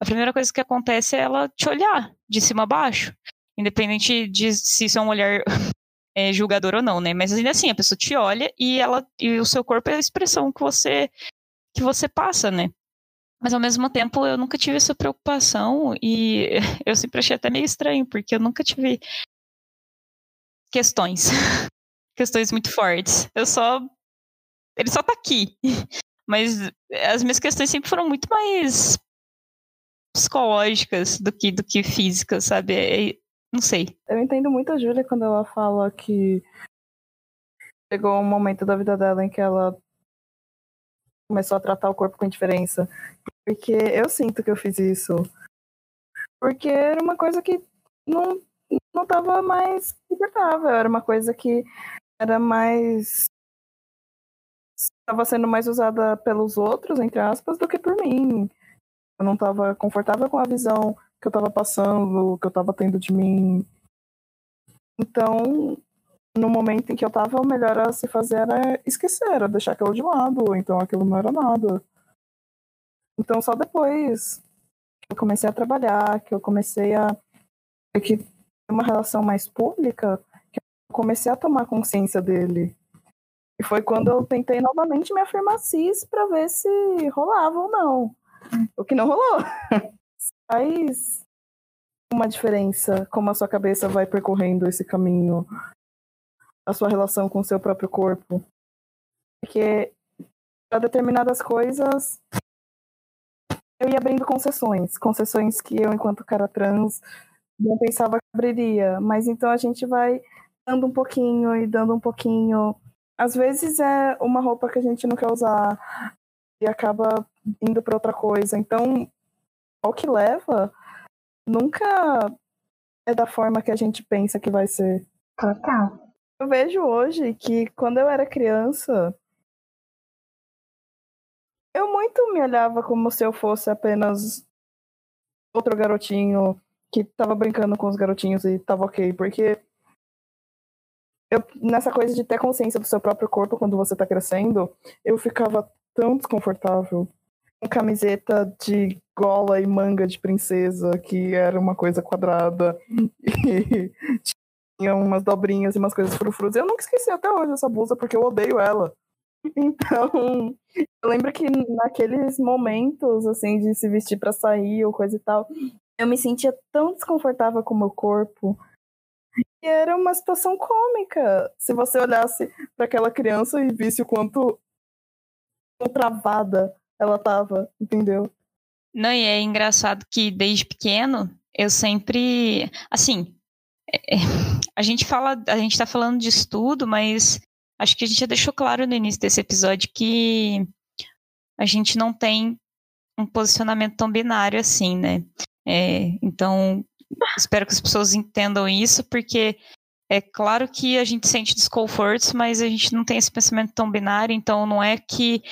a primeira coisa que acontece é ela te olhar de cima a baixo. Independente de se isso é um olhar é, julgador ou não, né? Mas ainda assim, a pessoa te olha e ela e o seu corpo é a expressão que você que você passa, né? Mas ao mesmo tempo eu nunca tive essa preocupação e eu sempre achei até meio estranho, porque eu nunca tive questões. questões muito fortes. Eu só. Ele só tá aqui. Mas as minhas questões sempre foram muito mais psicológicas do que, do que físicas, sabe? Não sei. Eu entendo muito a Júlia quando ela fala que chegou um momento da vida dela em que ela começou a tratar o corpo com indiferença. Porque eu sinto que eu fiz isso. Porque era uma coisa que não, não tava mais confortável. Era uma coisa que era mais. estava sendo mais usada pelos outros, entre aspas, do que por mim. Eu não estava confortável com a visão que eu estava passando, que eu estava tendo de mim. Então, no momento em que eu estava, o melhor a se fazer era esquecer, era deixar aquilo de lado, então aquilo não era nada. Então, só depois que eu comecei a trabalhar, que eu comecei a que ter uma relação mais pública, que eu comecei a tomar consciência dele. E foi quando eu tentei novamente me afirmar cis para ver se rolava ou não. O que não rolou. Faz uma diferença como a sua cabeça vai percorrendo esse caminho, a sua relação com o seu próprio corpo. Porque para determinadas coisas eu ia abrindo concessões, concessões que eu, enquanto cara trans, não pensava que abriria. Mas então a gente vai dando um pouquinho e dando um pouquinho. Às vezes é uma roupa que a gente não quer usar e acaba indo para outra coisa. Então, o que leva nunca é da forma que a gente pensa que vai ser. Total. Eu vejo hoje que quando eu era criança, eu muito me olhava como se eu fosse apenas outro garotinho que tava brincando com os garotinhos e tava ok, porque eu, nessa coisa de ter consciência do seu próprio corpo quando você tá crescendo, eu ficava tão desconfortável. Camiseta de gola e manga de princesa, que era uma coisa quadrada, e tinha umas dobrinhas e umas coisas frufrus. Eu nunca esqueci até hoje essa blusa, porque eu odeio ela. Então, eu lembro que naqueles momentos, assim, de se vestir para sair ou coisa e tal, eu me sentia tão desconfortável com o meu corpo. E era uma situação cômica. Se você olhasse para aquela criança e visse o quanto travada ela tava, entendeu? Não, e é engraçado que desde pequeno eu sempre. Assim, é, a gente fala, a gente tá falando de estudo, mas acho que a gente já deixou claro no início desse episódio que a gente não tem um posicionamento tão binário assim, né? É, então, espero que as pessoas entendam isso, porque é claro que a gente sente desconfortos, mas a gente não tem esse pensamento tão binário, então não é que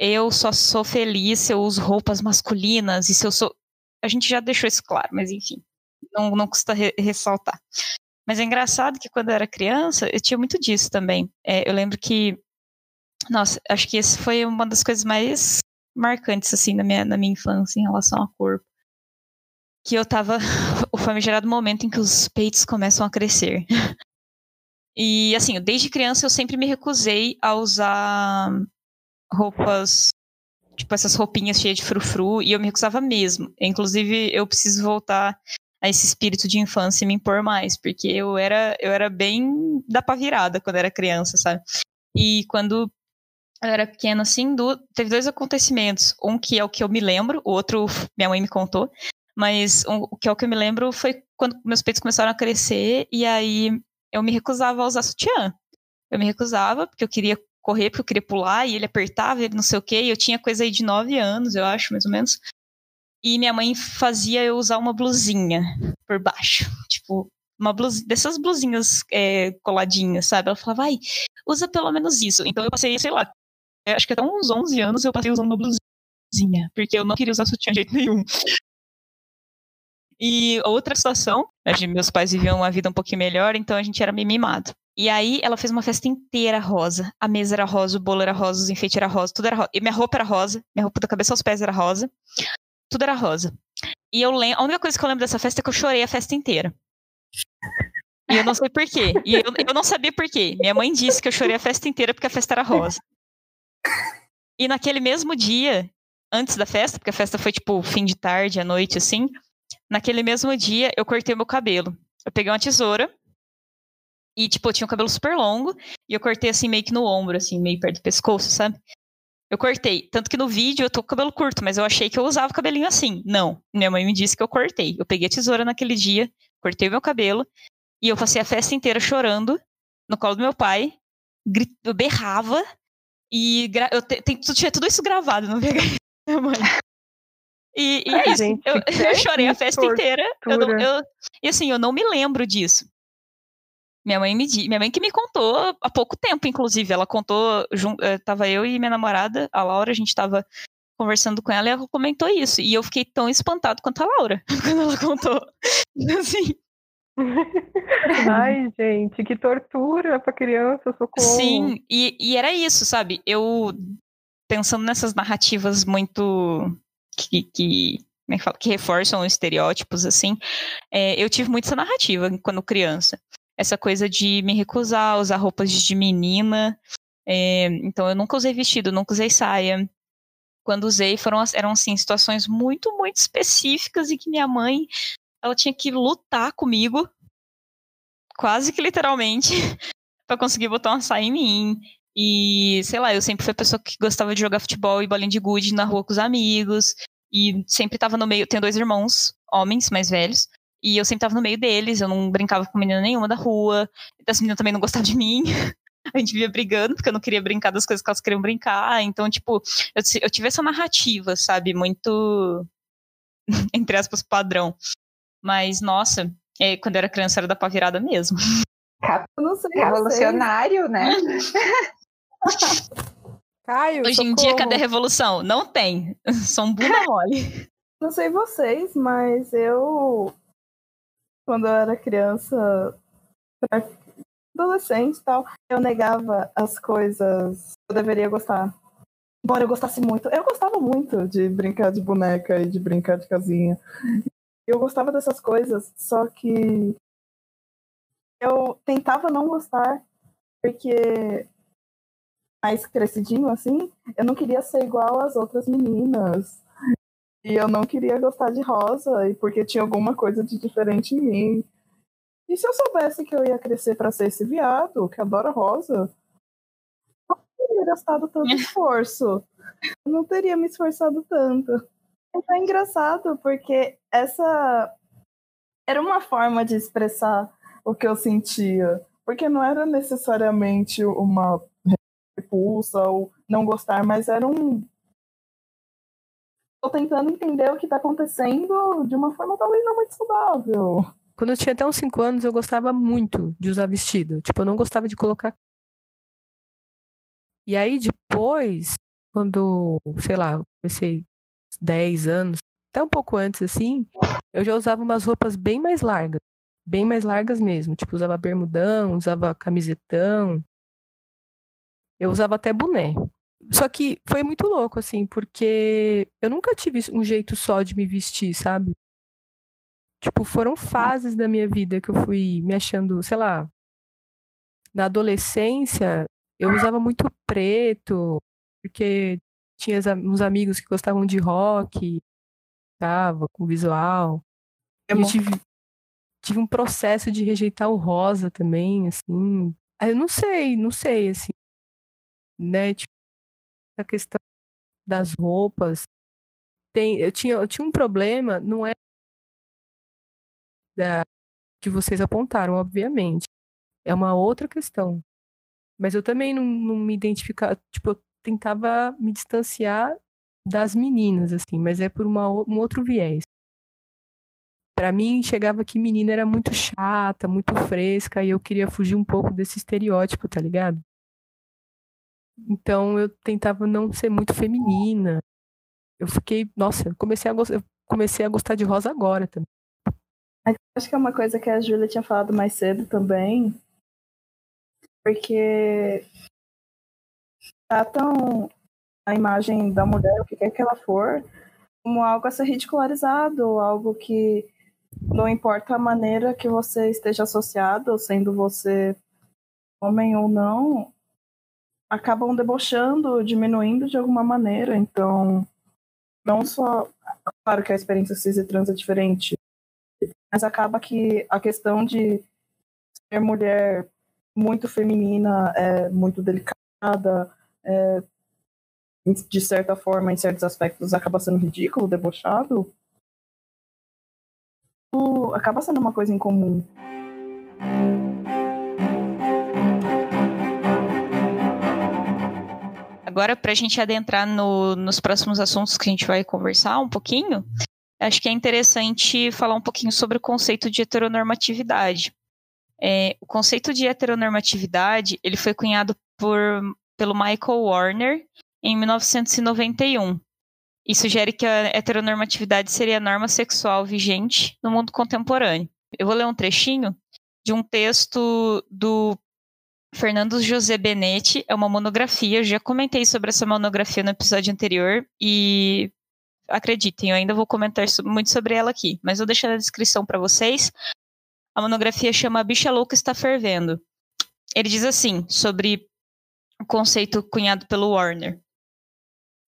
eu só sou feliz se eu uso roupas masculinas e se eu sou. A gente já deixou isso claro, mas enfim, não, não custa re ressaltar. Mas é engraçado que quando eu era criança, eu tinha muito disso também. É, eu lembro que, nossa, acho que esse foi uma das coisas mais marcantes, assim, na minha, na minha infância em relação ao corpo. Que eu tava, o famigerado momento em que os peitos começam a crescer. E, assim, desde criança eu sempre me recusei a usar roupas tipo essas roupinhas cheias de frufru e eu me recusava mesmo. Inclusive, eu preciso voltar a esse espírito de infância e me impor mais, porque eu era, eu era bem da pavirada quando era criança, sabe? E quando eu era pequena, assim, do, teve dois acontecimentos. Um que é o que eu me lembro, o outro minha mãe me contou. Mas um, o que é o que eu me lembro foi quando meus peitos começaram a crescer e aí eu me recusava a usar sutiã. Eu me recusava porque eu queria correr, porque eu queria pular e ele apertava, ele não sei o quê. E eu tinha coisa aí de nove anos, eu acho, mais ou menos. E minha mãe fazia eu usar uma blusinha por baixo. Tipo, uma blusinha, dessas blusinhas é, coladinhas, sabe? Ela falava, vai, usa pelo menos isso. Então eu passei, sei lá, acho que até uns 11 anos eu passei usando uma blusinha, porque eu não queria usar sutiã de jeito nenhum. E outra situação, né, meus pais viviam uma vida um pouquinho melhor, então a gente era meio mimado. E aí ela fez uma festa inteira rosa. A mesa era rosa, o bolo era rosa, os enfeites era rosa, tudo era rosa. E minha roupa era rosa, minha roupa da cabeça aos pés era rosa tudo era rosa. E eu lembro, a única coisa que eu lembro dessa festa é que eu chorei a festa inteira. E eu não sei por quê. E eu, eu não sabia por quê. Minha mãe disse que eu chorei a festa inteira porque a festa era rosa. E naquele mesmo dia, antes da festa, porque a festa foi tipo fim de tarde, à noite, assim. Naquele mesmo dia, eu cortei meu cabelo. Eu peguei uma tesoura e, tipo, eu tinha um cabelo super longo e eu cortei assim meio que no ombro, assim, meio perto do pescoço, sabe? Eu cortei. Tanto que no vídeo eu tô com o cabelo curto, mas eu achei que eu usava o cabelinho assim. Não. Minha mãe me disse que eu cortei. Eu peguei a tesoura naquele dia, cortei o meu cabelo, e eu passei a festa inteira chorando no colo do meu pai. Eu berrava. E eu tinha tudo isso gravado no VHS minha mãe. E, e é isso. Gente, eu, eu, chorei a festa tortura. inteira. Eu não, eu, e assim, eu não me lembro disso. Minha mãe me minha mãe que me contou há pouco tempo, inclusive. Ela contou, eh, tava eu e minha namorada, a Laura, a gente tava conversando com ela e ela comentou isso. E eu fiquei tão espantado quanto a Laura quando ela contou. Assim. Ai, gente, que tortura pra criança, socorro. Sim, e, e era isso, sabe? Eu pensando nessas narrativas muito que, que como é que fala? Que reforçam estereótipos, assim. É, eu tive muito essa narrativa quando criança essa coisa de me recusar a usar roupas de menina. É, então eu nunca usei vestido, nunca usei saia. Quando usei foram eram assim situações muito muito específicas e que minha mãe ela tinha que lutar comigo, quase que literalmente, para conseguir botar uma saia em mim. E, sei lá, eu sempre fui a pessoa que gostava de jogar futebol e bolinha de gude na rua com os amigos. E sempre tava no meio. Tenho dois irmãos, homens mais velhos. E eu sempre tava no meio deles, eu não brincava com menina nenhuma da rua. As meninas também não gostavam de mim. A gente vivia brigando, porque eu não queria brincar das coisas que elas queriam brincar. Então, tipo, eu, eu tive essa narrativa, sabe? Muito, entre aspas, padrão. Mas, nossa, é, quando eu era criança era da pavirada mesmo. Não sei, Revolucionário, né? Caio, Hoje socorro. em dia, cadê a revolução? Não tem. São um bunda mole. Não sei vocês, mas eu quando eu era criança, adolescente e tal, eu negava as coisas que eu deveria gostar. Embora eu gostasse muito. Eu gostava muito de brincar de boneca e de brincar de casinha. Eu gostava dessas coisas, só que eu tentava não gostar, porque mais crescidinho assim, eu não queria ser igual às outras meninas. E eu não queria gostar de rosa, e porque tinha alguma coisa de diferente em mim. E se eu soubesse que eu ia crescer para ser esse viado, que adora rosa, eu não teria gastado tanto esforço. Eu não teria me esforçado tanto. É engraçado, porque essa era uma forma de expressar o que eu sentia. Porque não era necessariamente uma repulsa ou não gostar, mas era um tô tentando entender o que tá acontecendo de uma forma talvez não muito saudável. Quando eu tinha até uns 5 anos, eu gostava muito de usar vestido. Tipo, eu não gostava de colocar. E aí depois, quando, sei lá, comecei 10 anos, até um pouco antes assim, eu já usava umas roupas bem mais largas. Bem mais largas mesmo. Tipo, usava bermudão, usava camisetão. Eu usava até boné. Só que foi muito louco, assim, porque eu nunca tive um jeito só de me vestir, sabe? Tipo, foram fases da minha vida que eu fui me achando, sei lá. Na adolescência, eu usava muito preto, porque tinha uns amigos que gostavam de rock, tava com visual. É eu tive, tive um processo de rejeitar o rosa também, assim. Eu não sei, não sei, assim. Né? Tipo, essa questão das roupas. Tem, eu, tinha, eu tinha um problema, não é da, que vocês apontaram, obviamente. É uma outra questão. Mas eu também não, não me identificava, tipo, eu tentava me distanciar das meninas, assim, mas é por uma, um outro viés. Para mim, chegava que menina era muito chata, muito fresca, e eu queria fugir um pouco desse estereótipo, tá ligado? Então eu tentava não ser muito feminina. Eu fiquei, nossa, comecei a gostar, comecei a gostar de rosa agora também. Acho que é uma coisa que a Júlia tinha falado mais cedo também, porque tratam a imagem da mulher, o que quer que ela for, como algo a ser ridicularizado, algo que não importa a maneira que você esteja associado, sendo você homem ou não, acabam debochando, diminuindo de alguma maneira. Então, não só. Claro que a experiência cis e trans é diferente, mas acaba que a questão de ser mulher muito feminina é muito delicada. É, de certa forma, em certos aspectos, acaba sendo ridículo, debochado, acaba sendo uma coisa em comum. Agora, para a gente adentrar no, nos próximos assuntos que a gente vai conversar um pouquinho, acho que é interessante falar um pouquinho sobre o conceito de heteronormatividade. É, o conceito de heteronormatividade ele foi cunhado por, pelo Michael Warner em 1991 e sugere que a heteronormatividade seria a norma sexual vigente no mundo contemporâneo. Eu vou ler um trechinho de um texto do Fernando José Benetti, é uma monografia, eu já comentei sobre essa monografia no episódio anterior e acreditem, eu ainda vou comentar muito sobre ela aqui, mas vou deixar na descrição para vocês. A monografia chama A Bicha Louca Está Fervendo. Ele diz assim, sobre o conceito cunhado pelo Warner.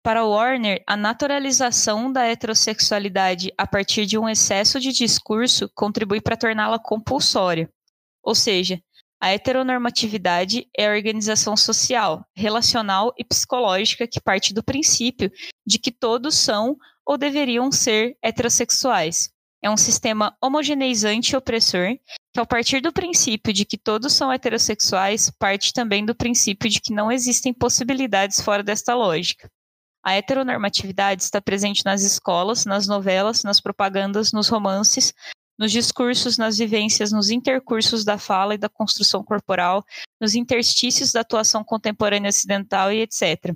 Para Warner, a naturalização da heterossexualidade a partir de um excesso de discurso contribui para torná-la compulsória. Ou seja, a heteronormatividade é a organização social, relacional e psicológica que parte do princípio de que todos são ou deveriam ser heterossexuais. É um sistema homogeneizante e opressor que, ao partir do princípio de que todos são heterossexuais, parte também do princípio de que não existem possibilidades fora desta lógica. A heteronormatividade está presente nas escolas, nas novelas, nas propagandas, nos romances, nos discursos, nas vivências, nos intercursos da fala e da construção corporal, nos interstícios da atuação contemporânea ocidental e etc.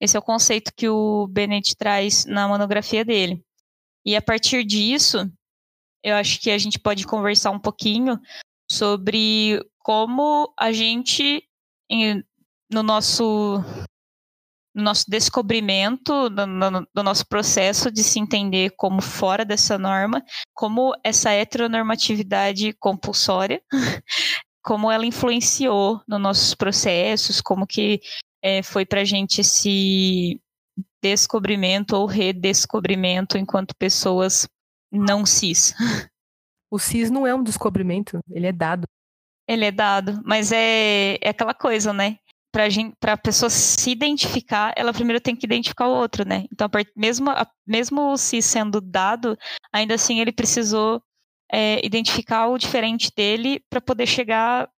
Esse é o conceito que o Bennett traz na monografia dele. E a partir disso, eu acho que a gente pode conversar um pouquinho sobre como a gente, no nosso no nosso descobrimento, no, nosso processo de se entender como fora dessa norma, como essa heteronormatividade compulsória, como ela influenciou nos nossos processos, como que é, foi para a gente esse descobrimento ou redescobrimento enquanto pessoas não cis. O cis não é um descobrimento, ele é dado. Ele é dado, mas é, é aquela coisa, né? Para a pessoa se identificar, ela primeiro tem que identificar o outro, né? Então, mesmo, mesmo se sendo dado, ainda assim ele precisou é, identificar o diferente dele para poder chegar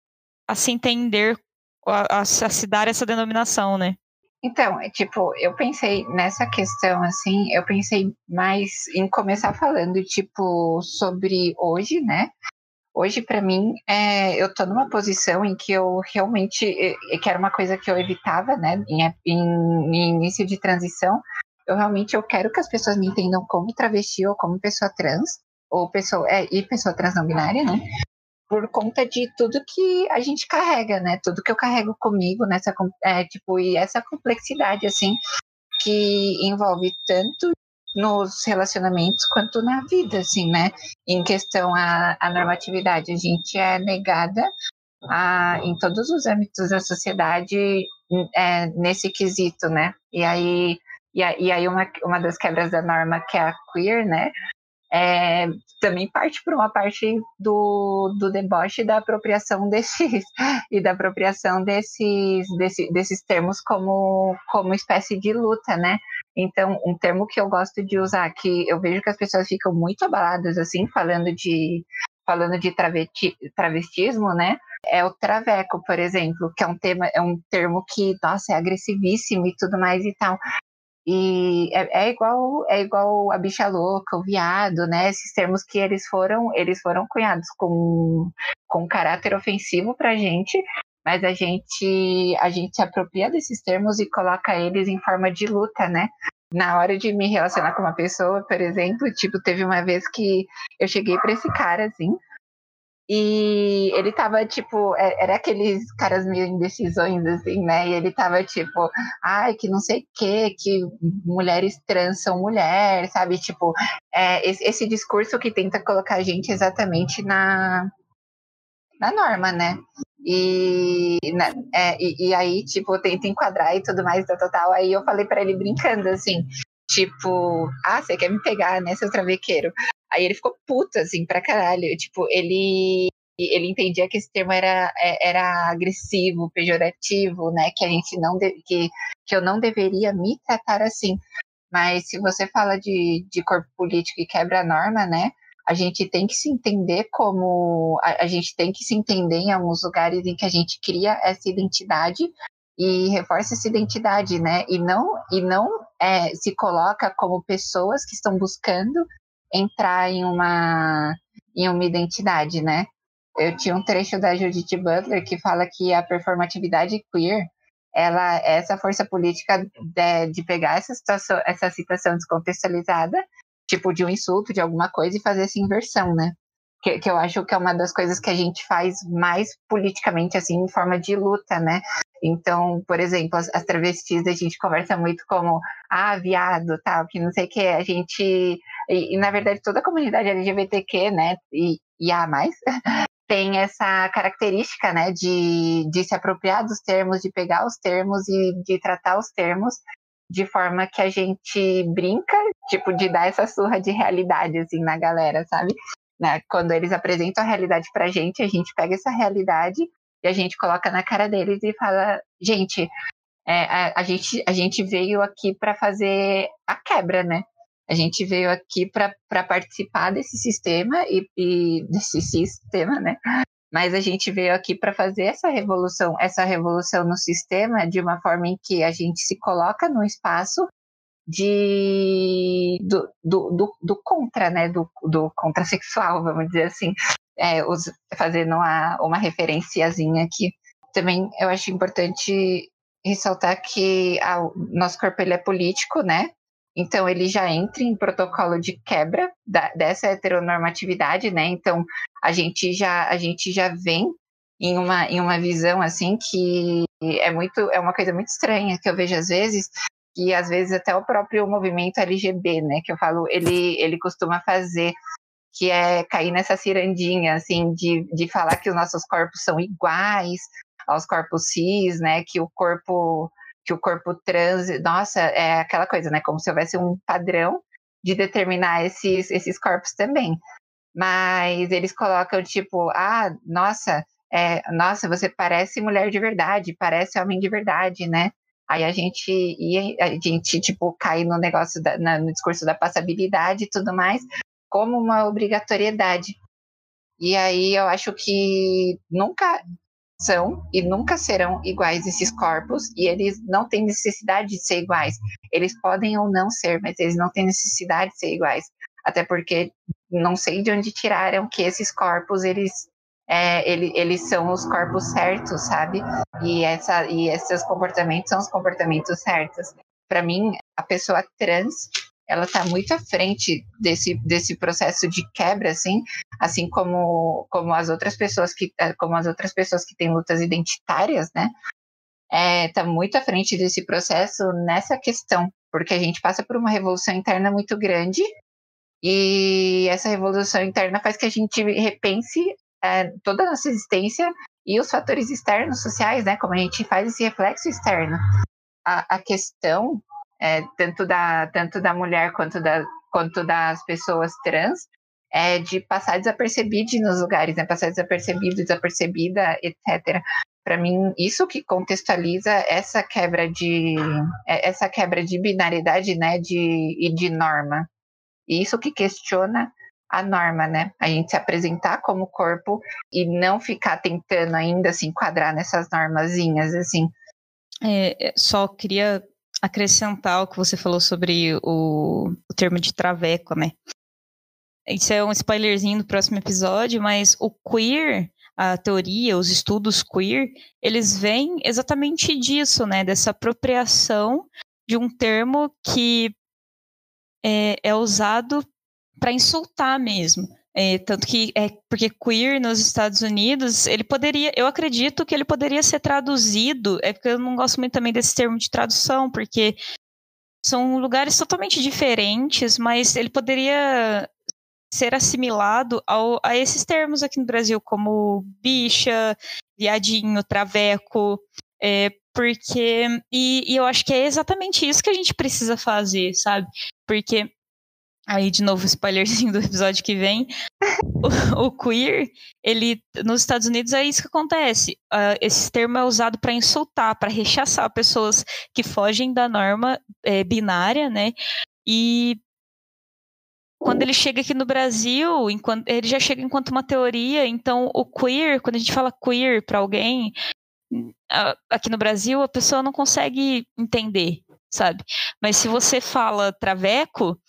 a se entender, a, a, a se dar essa denominação, né? Então, é, tipo, eu pensei nessa questão, assim, eu pensei mais em começar falando, tipo, sobre hoje, né? Hoje, para mim, é, eu estou numa posição em que eu realmente, que era uma coisa que eu evitava, né, em, em, início de transição, eu realmente eu quero que as pessoas me entendam como travesti ou como pessoa trans, ou pessoa, é, e pessoa trans não binária, né, por conta de tudo que a gente carrega, né, tudo que eu carrego comigo nessa, é, tipo, e essa complexidade, assim, que envolve tanto nos relacionamentos quanto na vida, assim, né? Em questão à, à normatividade, a gente é negada a, em todos os âmbitos da sociedade é, nesse quesito, né? E aí, e, e aí uma, uma das quebras da norma que é a queer, né? é, também parte por uma parte do, do deboche da apropriação desses e da apropriação desses, desse, desses termos como, como espécie de luta, né? Então, um termo que eu gosto de usar, que eu vejo que as pessoas ficam muito abaladas assim, falando de falando de travesti, travestismo, né? É o traveco, por exemplo, que é um tema, é um termo que, nossa, é agressivíssimo e tudo mais e tal. E é, é, igual é igual a bicha louca, o viado, né? Esses termos que eles foram eles foram cunhados com, com caráter ofensivo pra gente, mas a gente a gente se apropria desses termos e coloca eles em forma de luta, né? Na hora de me relacionar com uma pessoa, por exemplo, tipo, teve uma vez que eu cheguei para esse cara assim, e ele tava, tipo, é, era aqueles caras meio indecisões, assim, né? E ele tava, tipo, ai, que não sei o quê, que mulheres trans são mulheres, sabe? Tipo, é, esse, discurso que tenta colocar a gente exatamente na, na norma, né? E, na, é, e, e, aí, tipo, tenta enquadrar e tudo mais, tal, tal, Aí eu falei para ele brincando, assim, tipo, ah, você quer me pegar, né, seu travequeiro? Aí ele ficou puto, assim, pra caralho. Tipo, ele. ele entendia que esse termo era, é, era agressivo, pejorativo, né? Que a gente não de, que, que eu não deveria me tratar assim. Mas se você fala de, de corpo político e quebra a norma, né? A gente tem que se entender como a, a gente tem que se entender em alguns lugares em que a gente cria essa identidade e reforça essa identidade, né? E não e não é, se coloca como pessoas que estão buscando entrar em uma em uma identidade, né? Eu tinha um trecho da Judith Butler que fala que a performatividade queer ela essa força política de, de pegar essa situação, essa situação descontextualizada, tipo de um insulto, de alguma coisa, e fazer essa inversão, né? Que, que eu acho que é uma das coisas que a gente faz mais politicamente, assim, em forma de luta, né? Então, por exemplo, as, as travestis, a gente conversa muito como, ah, viado, tal, que não sei o que, a gente, e, e, na verdade toda a comunidade LGBTQ, né, e, e a mais, tem essa característica, né, de, de se apropriar dos termos, de pegar os termos e de tratar os termos de forma que a gente brinca, tipo, de dar essa surra de realidade, assim, na galera, sabe? Né? Quando eles apresentam a realidade pra gente, a gente pega essa realidade e a gente coloca na cara deles e fala, gente, é, a, a, gente, a gente veio aqui para fazer a quebra, né? A gente veio aqui para participar desse sistema e, e, desse sistema, né? Mas a gente veio aqui para fazer essa revolução, essa revolução no sistema de uma forma em que a gente se coloca no espaço de do, do, do, do contra, né? Do, do contrasexual, vamos dizer assim. É, os, fazendo uma, uma referenciazinha aqui. Também eu acho importante ressaltar que o nosso corpo ele é político, né? Então, ele já entra em protocolo de quebra da, dessa heteronormatividade, né? Então, a gente já, a gente já vem em uma, em uma visão, assim, que é muito, é uma coisa muito estranha, que eu vejo às vezes, que às vezes até o próprio movimento LGB, né, que eu falo, ele, ele costuma fazer, que é cair nessa cirandinha, assim, de, de falar que os nossos corpos são iguais aos corpos cis, né, que o corpo que o corpo trans, nossa, é aquela coisa, né? Como se houvesse um padrão de determinar esses, esses corpos também. Mas eles colocam tipo, ah, nossa, é, nossa, você parece mulher de verdade, parece homem de verdade, né? Aí a gente a gente tipo cai no negócio da, na, no discurso da passabilidade e tudo mais, como uma obrigatoriedade. E aí eu acho que nunca são e nunca serão iguais esses corpos e eles não têm necessidade de ser iguais. Eles podem ou não ser, mas eles não têm necessidade de ser iguais. Até porque não sei de onde tiraram que esses corpos eles é, ele, eles são os corpos certos, sabe? E essa e esses comportamentos são os comportamentos certos. Para mim, a pessoa trans ela está muito à frente desse, desse processo de quebra, assim, assim como, como as outras pessoas que eh, como as outras pessoas que têm lutas identitárias, né? Está é, muito à frente desse processo nessa questão, porque a gente passa por uma revolução interna muito grande e essa revolução interna faz que a gente repense é, toda a nossa existência e os fatores externos sociais, né? Como a gente faz esse reflexo externo. A, a questão é, tanto, da, tanto da mulher quanto, da, quanto das pessoas trans, é de passar desapercebido nos lugares, né? Passar desapercebido, desapercebida, etc. Para mim, isso que contextualiza essa quebra de é, essa quebra de binaridade, né? De e de norma. E isso que questiona a norma, né? A gente se apresentar como corpo e não ficar tentando ainda se enquadrar nessas normazinhas, assim. É, só queria acrescentar o que você falou sobre o, o termo de traveco, né? Isso é um spoilerzinho do próximo episódio, mas o queer, a teoria, os estudos queer, eles vêm exatamente disso, né? Dessa apropriação de um termo que é, é usado para insultar mesmo. É, tanto que é porque queer nos Estados Unidos, ele poderia, eu acredito que ele poderia ser traduzido, é porque eu não gosto muito também desse termo de tradução, porque são lugares totalmente diferentes, mas ele poderia ser assimilado ao, a esses termos aqui no Brasil, como bicha, viadinho, traveco, é, porque. E, e, eu acho que é exatamente isso que a gente precisa fazer, sabe? Porque aí de novo spoilerzinho do episódio que vem, o, o, queer, ele nos Estados Unidos é isso que acontece. Uh, esse termo é usado para insultar, para rechaçar pessoas que fogem da norma é, binária, né? E quando ele chega aqui no Brasil, enquanto, ele já chega enquanto uma teoria. Então, o queer, quando a gente fala queer para alguém, aqui no Brasil, a pessoa não consegue entender, sabe? Mas se você fala traveco,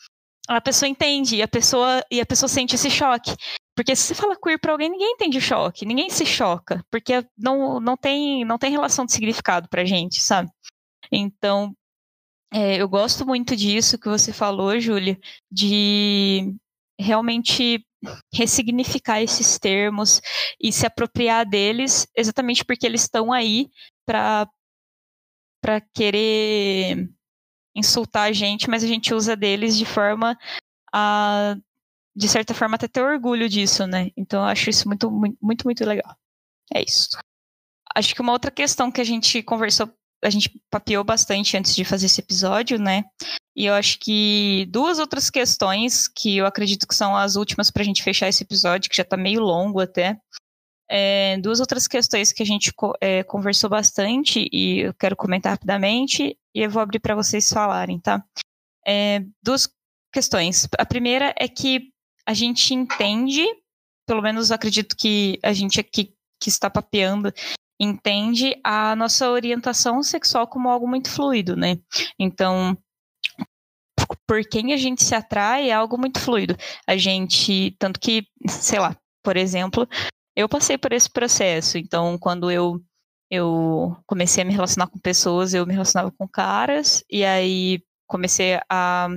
a pessoa entende e a pessoa, e a pessoa sente esse choque. Porque se você fala queer para alguém, ninguém entende o choque, ninguém se choca, porque não, não, tem, não tem relação de significado pra gente, sabe? Então, é, eu gosto muito disso que você falou, Júlia, de realmente ressignificar esses termos e se apropriar deles exatamente porque eles estão aí para querer insultar a gente, mas a gente usa deles de forma a de certa forma até ter orgulho disso, né? Então eu acho isso muito muito muito legal. É isso. Acho que uma outra questão que a gente conversou a gente papeou bastante antes de fazer esse episódio, né? E eu acho que duas outras questões que eu acredito que são as últimas para a gente fechar esse episódio, que já está meio longo até. É, duas outras questões que a gente é, conversou bastante e eu quero comentar rapidamente e eu vou abrir para vocês falarem, tá? É, duas questões. A primeira é que a gente entende, pelo menos acredito que a gente aqui que está papeando entende a nossa orientação sexual como algo muito fluido, né? Então, por quem a gente se atrai é algo muito fluido. A gente, tanto que, sei lá, por exemplo, eu passei por esse processo. Então, quando eu eu comecei a me relacionar com pessoas, eu me relacionava com caras e aí comecei a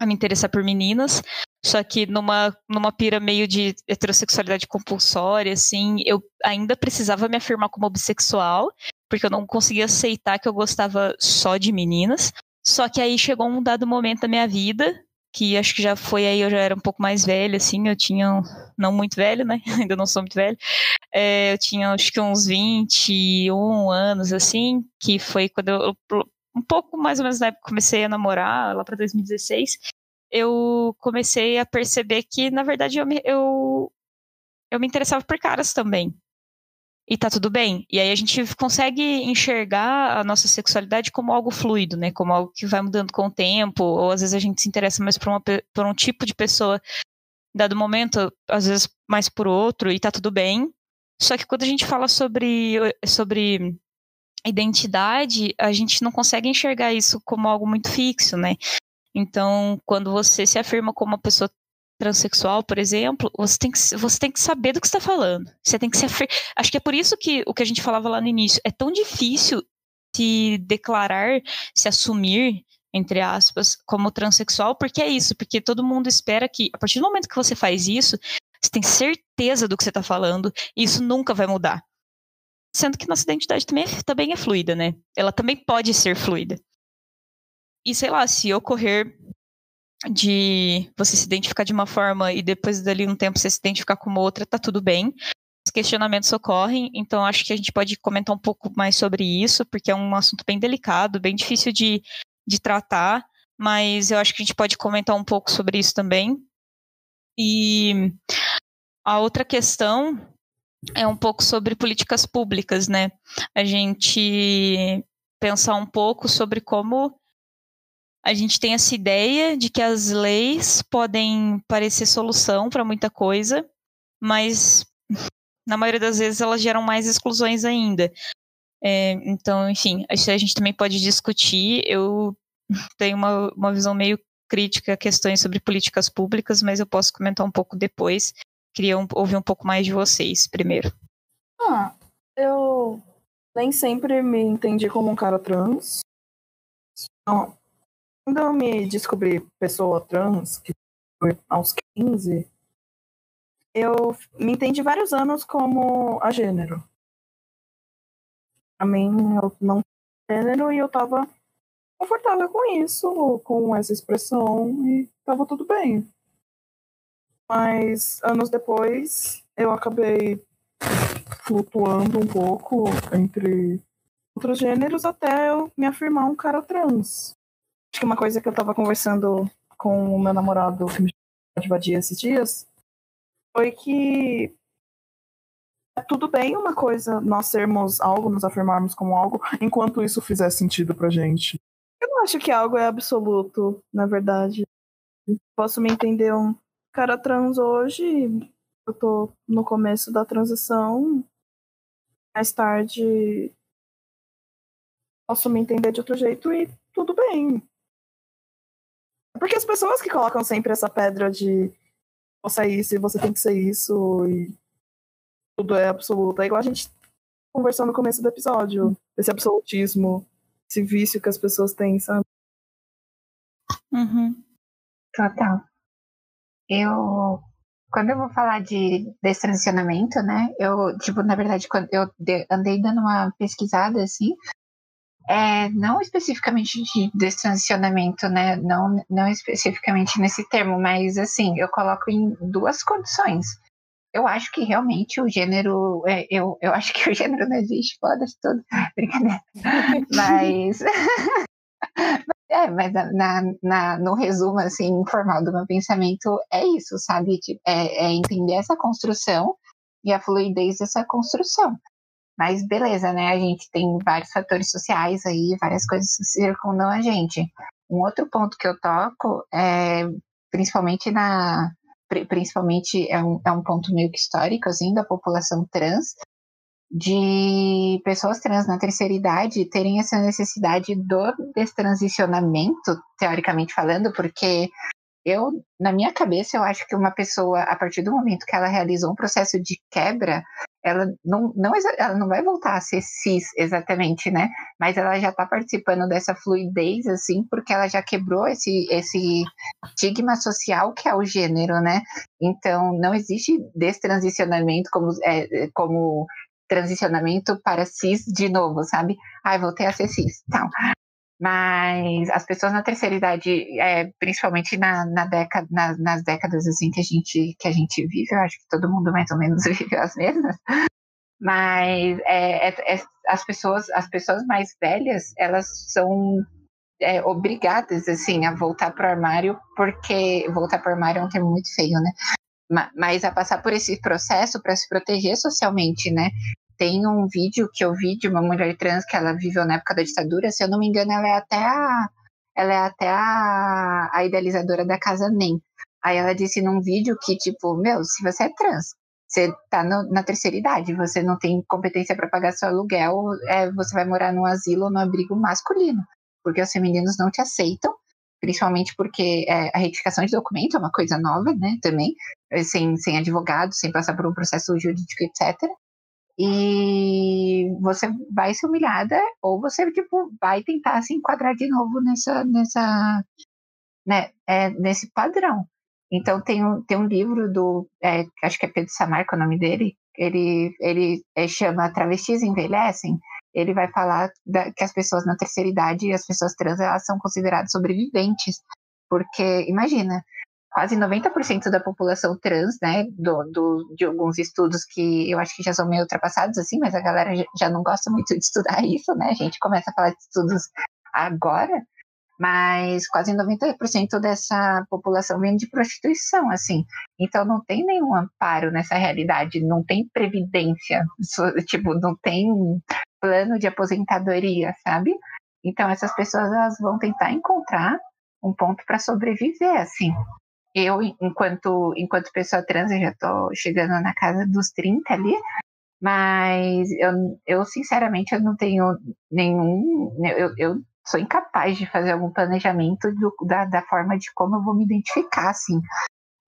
a me interessar por meninas, só que numa, numa pira meio de heterossexualidade compulsória, assim, eu ainda precisava me afirmar como bissexual, porque eu não conseguia aceitar que eu gostava só de meninas. Só que aí chegou um dado momento da minha vida, que acho que já foi aí, eu já era um pouco mais velha, assim, eu tinha, não muito velho, né, ainda não sou muito velho, é, eu tinha acho que uns 21 anos, assim, que foi quando eu, um pouco mais ou menos na época que comecei a namorar, lá para 2016, eu comecei a perceber que, na verdade, eu me, eu, eu me interessava por caras também. E tá tudo bem. E aí a gente consegue enxergar a nossa sexualidade como algo fluido, né? Como algo que vai mudando com o tempo, ou às vezes a gente se interessa mais por, uma, por um tipo de pessoa dado momento, às vezes mais por outro, e tá tudo bem. Só que quando a gente fala sobre, sobre identidade, a gente não consegue enxergar isso como algo muito fixo, né? Então, quando você se afirma como uma pessoa transexual, por exemplo, você tem que, você tem que saber do que está falando. Você tem que se afir... Acho que é por isso que o que a gente falava lá no início é tão difícil se declarar, se assumir, entre aspas, como transexual, porque é isso, porque todo mundo espera que, a partir do momento que você faz isso, você tem certeza do que você está falando, e isso nunca vai mudar. Sendo que nossa identidade também é, também é fluida, né? Ela também pode ser fluida. E sei lá, se ocorrer de você se identificar de uma forma e depois dali um tempo você se identificar como outra, tá tudo bem. Os questionamentos ocorrem, então acho que a gente pode comentar um pouco mais sobre isso, porque é um assunto bem delicado, bem difícil de, de tratar, mas eu acho que a gente pode comentar um pouco sobre isso também. E a outra questão é um pouco sobre políticas públicas, né? A gente pensar um pouco sobre como a gente tem essa ideia de que as leis podem parecer solução para muita coisa, mas na maioria das vezes elas geram mais exclusões ainda. É, então, enfim, a gente também pode discutir. Eu tenho uma, uma visão meio crítica a questões sobre políticas públicas, mas eu posso comentar um pouco depois. Queria um, ouvir um pouco mais de vocês primeiro. Ah, eu nem sempre me entendi como um cara trans. Então, quando eu me descobri pessoa trans, que foi aos 15, eu me entendi vários anos como a gênero. A mim, eu não gênero e eu tava confortável com isso, com essa expressão, e tava tudo bem. Mas anos depois, eu acabei flutuando um pouco entre outros gêneros até eu me afirmar um cara trans. Acho que uma coisa que eu tava conversando com o meu namorado que me de esses dias foi que é tudo bem uma coisa nós sermos algo, nos afirmarmos como algo, enquanto isso fizer sentido pra gente. Eu não acho que algo é absoluto, na verdade. Posso me entender um cara trans hoje, eu tô no começo da transição, mais tarde posso me entender de outro jeito e tudo bem. Porque as pessoas que colocam sempre essa pedra de você é isso e você tem que ser isso e tudo é absoluto. É igual a gente conversou no começo do episódio, esse absolutismo, esse vício que as pessoas têm, sabe? Uhum. Total. Eu, quando eu vou falar de destransicionamento, né, eu, tipo, na verdade, quando eu andei dando uma pesquisada, assim, é, não especificamente de destransicionamento, né, não, não especificamente nesse termo, mas, assim, eu coloco em duas condições. Eu acho que realmente o gênero, é, eu, eu acho que o gênero não existe, foda-se tudo, brincadeira. Mas É, mas na, na, no resumo, assim, informal do meu pensamento, é isso, sabe? Tipo, é, é entender essa construção e a fluidez dessa construção. Mas beleza, né? A gente tem vários fatores sociais aí, várias coisas que circundam a gente. Um outro ponto que eu toco é principalmente na principalmente é um, é um ponto meio que histórico assim da população trans de pessoas trans na terceira idade terem essa necessidade do destransicionamento, teoricamente falando, porque eu, na minha cabeça, eu acho que uma pessoa, a partir do momento que ela realizou um processo de quebra, ela não, não, ela não vai voltar a ser cis exatamente, né? Mas ela já está participando dessa fluidez, assim, porque ela já quebrou esse, esse estigma social que é o gênero, né? Então, não existe destransicionamento como, é, como transicionamento para cis de novo, sabe? Ai, voltei a ser cis, tal. Mas as pessoas na terceira idade, é, principalmente na, na década, na, nas décadas assim que a gente que a gente vive, eu acho que todo mundo mais ou menos vive as mesmas. Mas é, é, é, as pessoas as pessoas mais velhas elas são é, obrigadas assim a voltar para o armário porque voltar para o armário é um termo muito feio, né? mas a passar por esse processo para se proteger socialmente, né? Tem um vídeo que eu vi de uma mulher trans que ela viveu na época da ditadura, se eu não me engano, ela é até a, ela é até a, a idealizadora da Casa NEM. Aí ela disse num vídeo que, tipo, meu, se você é trans, você tá no, na terceira idade, você não tem competência para pagar seu aluguel, é, você vai morar num asilo ou no abrigo masculino, porque os femininos não te aceitam, principalmente porque é, a retificação de documento é uma coisa nova, né, também, sem, sem advogado, sem passar por um processo jurídico, etc e você vai ser humilhada ou você tipo vai tentar se enquadrar de novo nessa nessa né, é, nesse padrão. Então tem um, tem um livro do é, acho que é Pedro Samarco o nome dele ele ele é, chama travestis envelhecem. Ele vai falar da, que as pessoas na terceira idade e as pessoas trans elas são consideradas sobreviventes porque imagina quase 90% da população trans, né, do, do, de alguns estudos que eu acho que já são meio ultrapassados, assim, mas a galera já não gosta muito de estudar isso, né, a gente começa a falar de estudos agora, mas quase 90% dessa população vem de prostituição, assim, então não tem nenhum amparo nessa realidade, não tem previdência, tipo, não tem plano de aposentadoria, sabe? Então essas pessoas elas vão tentar encontrar um ponto para sobreviver, assim eu, enquanto, enquanto pessoa trans, eu já tô chegando na casa dos 30 ali, mas eu, eu sinceramente, eu não tenho nenhum. Eu, eu sou incapaz de fazer algum planejamento do, da, da forma de como eu vou me identificar, assim.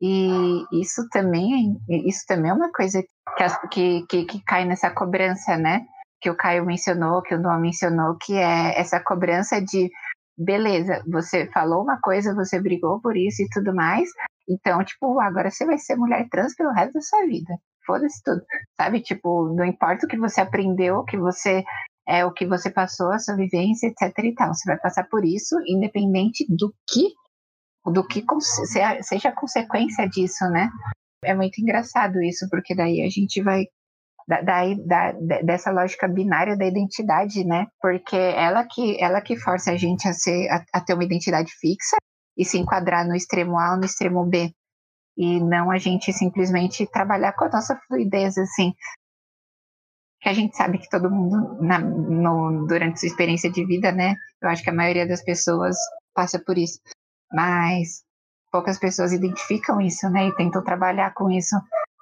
E isso também, isso também é uma coisa que, que, que, que cai nessa cobrança, né? Que o Caio mencionou, que o Noah mencionou, que é essa cobrança de beleza, você falou uma coisa, você brigou por isso e tudo mais, então, tipo, agora você vai ser mulher trans pelo resto da sua vida. Foda-se tudo, sabe? Tipo, não importa o que você aprendeu, o que você é o que você passou, a sua vivência, etc e tal. Você vai passar por isso, independente do que do que seja consequência disso, né? É muito engraçado isso, porque daí a gente vai daí da, dessa lógica binária da identidade, né? Porque ela que ela que força a gente a ser a, a, ter uma identidade fixa e se enquadrar no extremo A ou no extremo B. E não a gente simplesmente trabalhar com a nossa fluidez, assim. Que a gente sabe que todo mundo, na, no, durante sua experiência de vida, né? Eu acho que a maioria das pessoas passa por isso. Mas poucas pessoas identificam isso, né? E tentam trabalhar com isso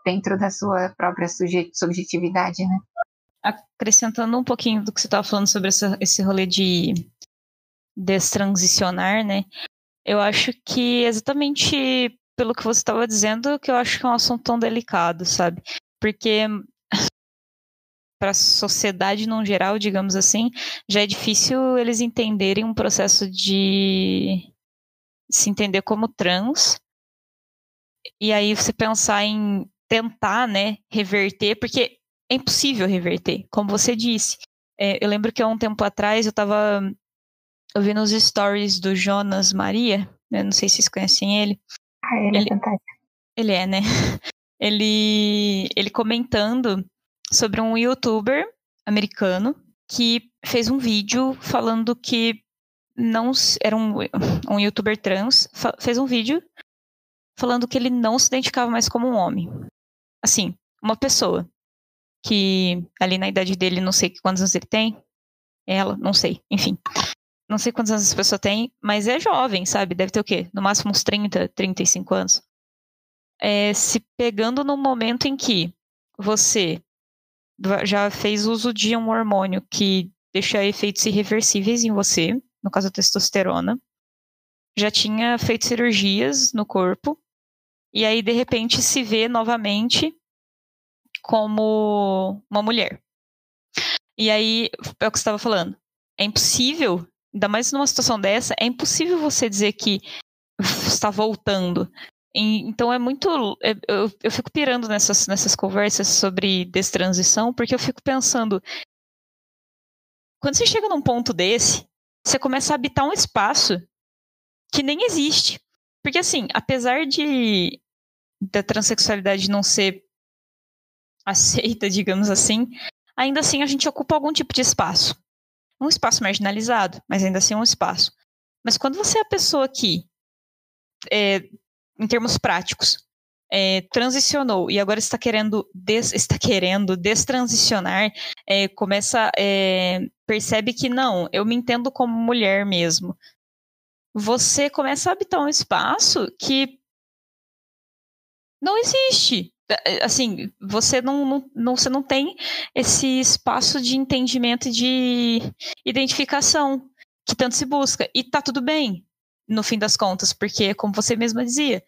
dentro da sua própria subjetividade, né? Acrescentando um pouquinho do que você estava falando sobre essa, esse rolê de destransicionar, né? Eu acho que exatamente pelo que você estava dizendo, que eu acho que é um assunto tão delicado, sabe? Porque para a sociedade no geral, digamos assim, já é difícil eles entenderem um processo de se entender como trans. E aí você pensar em tentar, né, reverter, porque é impossível reverter, como você disse. É, eu lembro que há um tempo atrás eu estava ouvindo os stories do Jonas Maria, né, não sei se vocês conhecem ele. Ah, ele, é ele é fantástico. Ele é, né? Ele, ele comentando sobre um youtuber americano que fez um vídeo falando que não era um, um youtuber trans, fez um vídeo falando que ele não se identificava mais como um homem. Assim, uma pessoa que ali na idade dele, não sei quantos anos ele tem, ela, não sei, enfim. Não sei quantos anos essa pessoa tem, mas é jovem, sabe? Deve ter o quê? No máximo uns 30, 35 anos. É, se pegando no momento em que você já fez uso de um hormônio que deixa efeitos irreversíveis em você, no caso a testosterona, já tinha feito cirurgias no corpo, e aí de repente se vê novamente como uma mulher. E aí, é o que você estava falando, é impossível, ainda mais numa situação dessa, é impossível você dizer que está voltando. Então é muito. É, eu, eu fico pirando nessas, nessas conversas sobre destransição, porque eu fico pensando. Quando você chega num ponto desse, você começa a habitar um espaço que nem existe. Porque, assim, apesar de da transexualidade não ser aceita, digamos assim, ainda assim a gente ocupa algum tipo de espaço. Um espaço marginalizado, mas ainda assim um espaço. Mas quando você é a pessoa que, é, em termos práticos, é, transicionou e agora está querendo des, está querendo destransicionar, é, começa é, percebe que não, eu me entendo como mulher mesmo. Você começa a habitar um espaço que não existe. É, assim, você não, não, não, você não tem esse espaço de entendimento e de identificação que tanto se busca. E tá tudo bem, no fim das contas, porque, como você mesma dizia,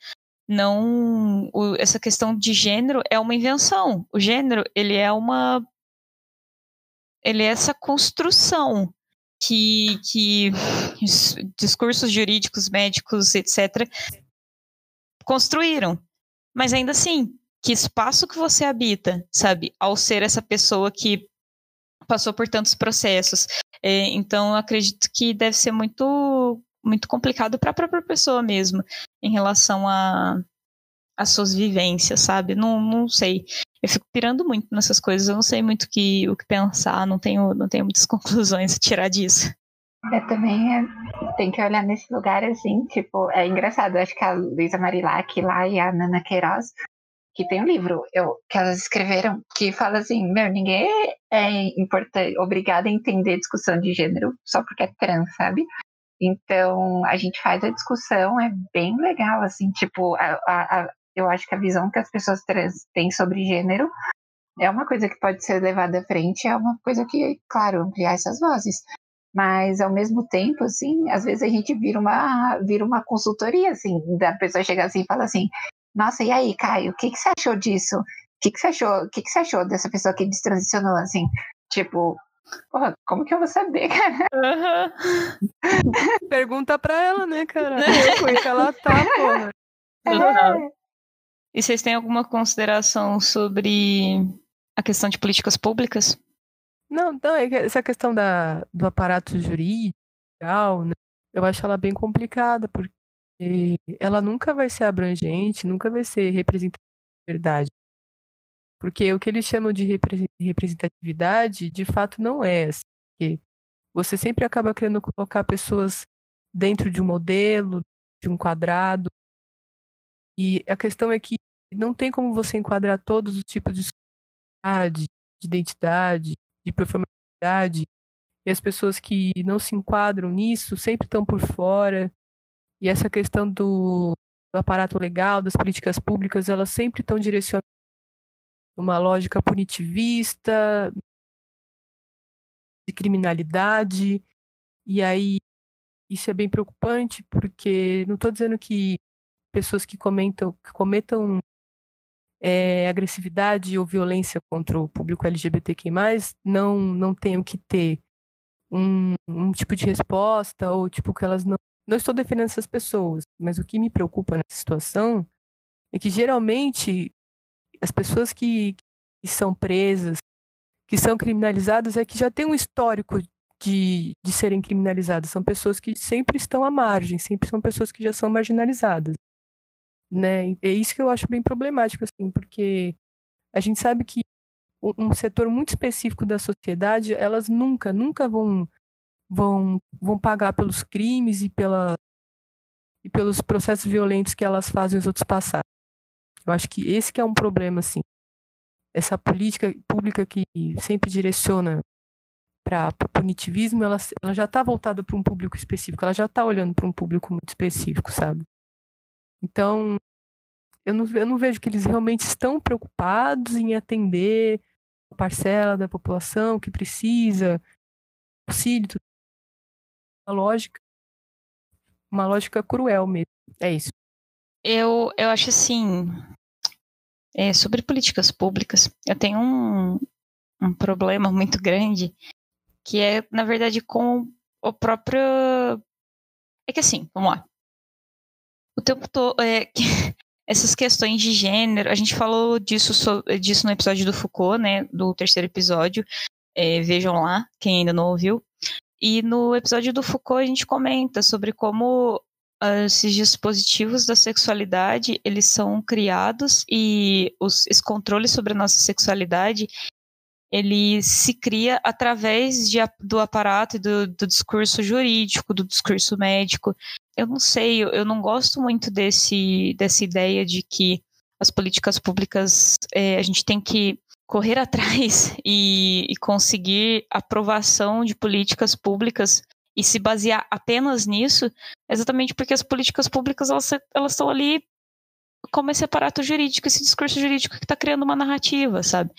não o, essa questão de gênero é uma invenção. O gênero ele é uma ele é essa construção que, que discursos jurídicos, médicos, etc. construíram. Mas ainda assim, que espaço que você habita, sabe? Ao ser essa pessoa que passou por tantos processos. É, então, acredito que deve ser muito muito complicado para a própria pessoa mesmo, em relação a as suas vivências, sabe? Não, não sei. Eu fico pirando muito nessas coisas, eu não sei muito que, o que pensar, não tenho, não tenho muitas conclusões a tirar disso. Eu também é, tem que olhar nesse lugar assim, tipo, é engraçado, acho que a Luísa Marilac lá e a Nana Queiroz, que tem um livro eu, que elas escreveram, que fala assim, meu, ninguém é importante, obrigado a entender discussão de gênero só porque é trans, sabe? Então, a gente faz a discussão, é bem legal, assim, tipo, a, a, eu acho que a visão que as pessoas trans têm sobre gênero é uma coisa que pode ser levada à frente, é uma coisa que, claro, ampliar essas vozes. Mas, ao mesmo tempo, assim, às vezes a gente vira uma, vira uma consultoria, assim, da pessoa chegar assim e fala assim, nossa, e aí, Caio, o que, que você achou disso? O que, que você achou? O que, que você achou dessa pessoa que destransicionou, assim? Tipo, Porra, como que eu vou saber, cara? Uhum. Pergunta pra ela, né, cara? Como que ela tá, porra. É. E vocês têm alguma consideração sobre a questão de políticas públicas? Não, não, é essa questão da, do aparato jurídico, né, eu acho ela bem complicada, porque ela nunca vai ser abrangente, nunca vai ser representativa de verdade. Porque o que eles chamam de representatividade, de fato, não é. Assim, porque você sempre acaba querendo colocar pessoas dentro de um modelo, de um quadrado. E a questão é que não tem como você enquadrar todos os tipos de de identidade, de performatividade, e as pessoas que não se enquadram nisso sempre estão por fora. E essa questão do, do aparato legal, das políticas públicas, elas sempre estão direcionadas uma lógica punitivista, de criminalidade, e aí isso é bem preocupante, porque não estou dizendo que pessoas que comentam, que cometam é, agressividade ou violência contra o público LGBTQ+, não, não tenham que ter um, um tipo de resposta, ou tipo que elas não... Não estou defendendo essas pessoas, mas o que me preocupa nessa situação é que geralmente as pessoas que, que são presas, que são criminalizadas, é que já tem um histórico de, de serem criminalizadas. São pessoas que sempre estão à margem, sempre são pessoas que já são marginalizadas. Né? É isso que eu acho bem problemático, assim, porque a gente sabe que um setor muito específico da sociedade, elas nunca, nunca vão vão, vão pagar pelos crimes e, pela, e pelos processos violentos que elas fazem os outros passar. Eu acho que esse que é um problema, assim. Essa política pública que sempre direciona para o punitivismo, ela, ela já está voltada para um público específico, ela já está olhando para um público muito específico, sabe? Então, eu não, eu não vejo que eles realmente estão preocupados em atender a parcela da população que precisa, auxílio, uma lógica, uma lógica cruel mesmo. É isso. Eu, eu acho assim, é, sobre políticas públicas, eu tenho um, um problema muito grande, que é, na verdade, com o próprio. É que assim, vamos lá. O tempo todo. É, que, essas questões de gênero, a gente falou disso, disso no episódio do Foucault, né? Do terceiro episódio. É, vejam lá, quem ainda não ouviu. E no episódio do Foucault a gente comenta sobre como ah, esses dispositivos da sexualidade eles são criados e os, esse controle sobre a nossa sexualidade ele se cria através de, do aparato do, do discurso jurídico, do discurso médico. Eu não sei, eu, não gosto muito desse, dessa ideia de que as políticas públicas é, a gente tem que correr atrás e, e conseguir aprovação de políticas públicas e se basear apenas nisso, exatamente porque as políticas públicas elas, elas estão ali como esse aparato jurídico, esse discurso jurídico que está criando uma narrativa, sabe?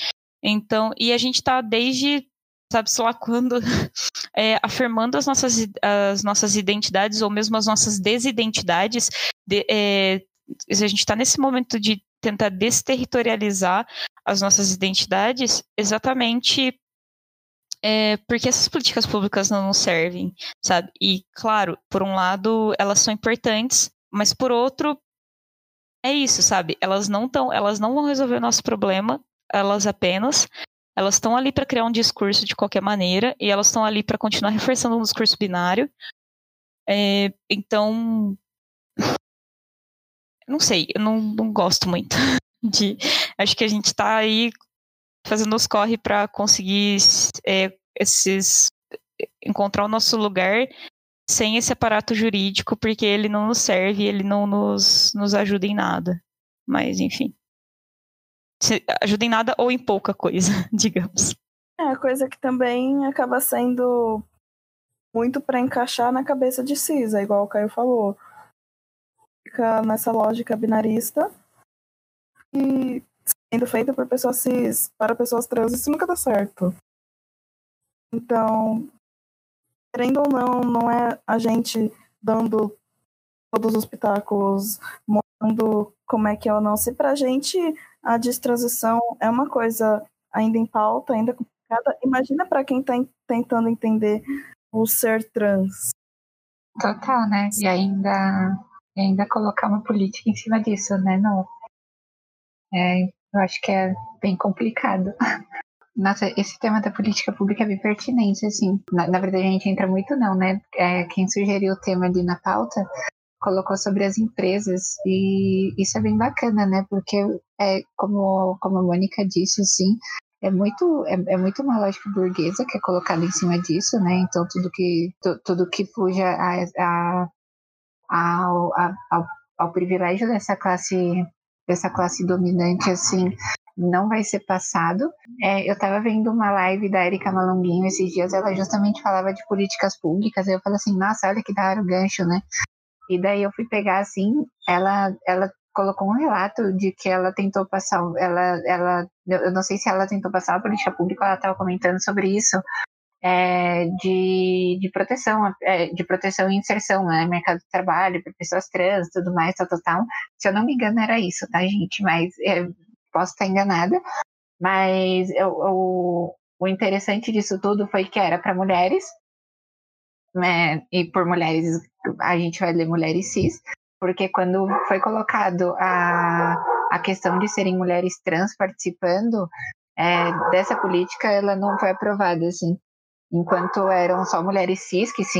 Então, e a gente está desde, sabe, sei lá quando, é, afirmando as nossas, as nossas identidades ou mesmo as nossas desidentidades. De, é, a gente está nesse momento de tentar desterritorializar as nossas identidades exatamente é, porque essas políticas públicas não nos servem, sabe? E, claro, por um lado, elas são importantes, mas por outro, é isso, sabe? Elas não estão, elas não vão resolver o nosso problema, elas apenas elas estão ali para criar um discurso de qualquer maneira e elas estão ali para continuar reforçando um discurso binário. É, então, não sei, eu não, não gosto muito de. Acho que a gente está aí fazendo os corre para conseguir é, esses encontrar o nosso lugar sem esse aparato jurídico, porque ele não nos serve, ele não nos, nos ajuda em nada. Mas, enfim. Ajuda em nada ou em pouca coisa, digamos. É, coisa que também acaba sendo muito para encaixar na cabeça de Cisa, igual o Caio falou fica nessa lógica binarista e sendo feita por pessoas cis para pessoas trans, isso nunca dá certo. Então, querendo ou não, não é a gente dando todos os pitacos, mostrando como é que é ou não. Se pra gente a destransição é uma coisa ainda em pauta, ainda complicada, imagina para quem está tentando entender o ser trans. Total, né? E ainda ainda colocar uma política em cima disso, né? Não. É, eu acho que é bem complicado. Nossa, esse tema da política pública é bem pertinente, assim. Na, na verdade, a gente entra muito não, né? É, quem sugeriu o tema ali na pauta colocou sobre as empresas e isso é bem bacana, né? Porque é como, como a Mônica disse, assim, é muito é, é, muito uma lógica burguesa que é colocada em cima disso, né? Então tudo que tu, tudo que fuja a, a ao, ao, ao privilégio dessa classe dessa classe dominante assim não vai ser passado. É, eu estava vendo uma live da Erika Malonguinho esses dias, ela justamente falava de políticas públicas, aí eu falei assim, nossa, olha que da hora o gancho, né? E daí eu fui pegar assim, ela, ela colocou um relato de que ela tentou passar, ela, ela, eu não sei se ela tentou passar uma política pública, ela estava comentando sobre isso, é, de, de proteção, é, de proteção e inserção né, mercado de trabalho para pessoas trans, tudo mais, tal, tal, tal. Se eu não me engano era isso, tá, gente? Mas é, posso estar enganada. Mas eu, eu, o interessante disso tudo foi que era para mulheres, né, e por mulheres a gente vai ler mulheres cis, porque quando foi colocado a, a questão de serem mulheres trans participando é, dessa política, ela não foi aprovada, assim. Enquanto eram só mulheres cis que se,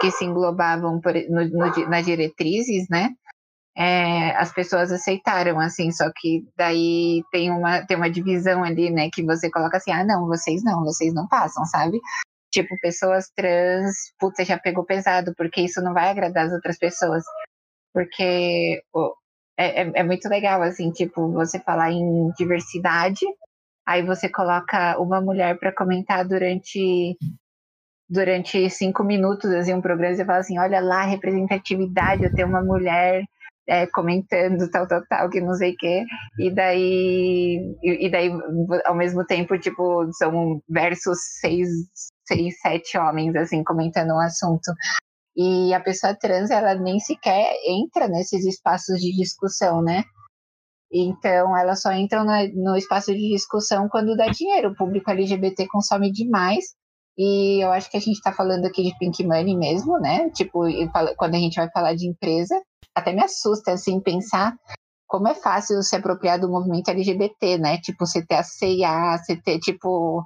que se englobavam por, no, no, nas diretrizes, né? É, as pessoas aceitaram, assim, só que daí tem uma, tem uma divisão ali, né, que você coloca assim, ah, não, vocês não, vocês não passam, sabe? Tipo, pessoas trans, puta, já pegou pesado, porque isso não vai agradar as outras pessoas. Porque é, é, é muito legal, assim, tipo, você falar em diversidade, aí você coloca uma mulher para comentar durante durante cinco minutos, assim, um programa, e fala assim, olha lá, representatividade, eu tenho uma mulher é, comentando tal, tal, tal, que não sei o quê, e daí, e, daí, ao mesmo tempo, tipo, são versos seis, seis, sete homens, assim, comentando um assunto. E a pessoa trans, ela nem sequer entra nesses espaços de discussão, né? Então, ela só entra no, no espaço de discussão quando dá dinheiro. O público LGBT consome demais. E eu acho que a gente está falando aqui de pink money mesmo, né? Tipo, quando a gente vai falar de empresa, até me assusta, assim, pensar como é fácil se apropriar do movimento LGBT, né? Tipo, você ter a CIA, você ter, tipo,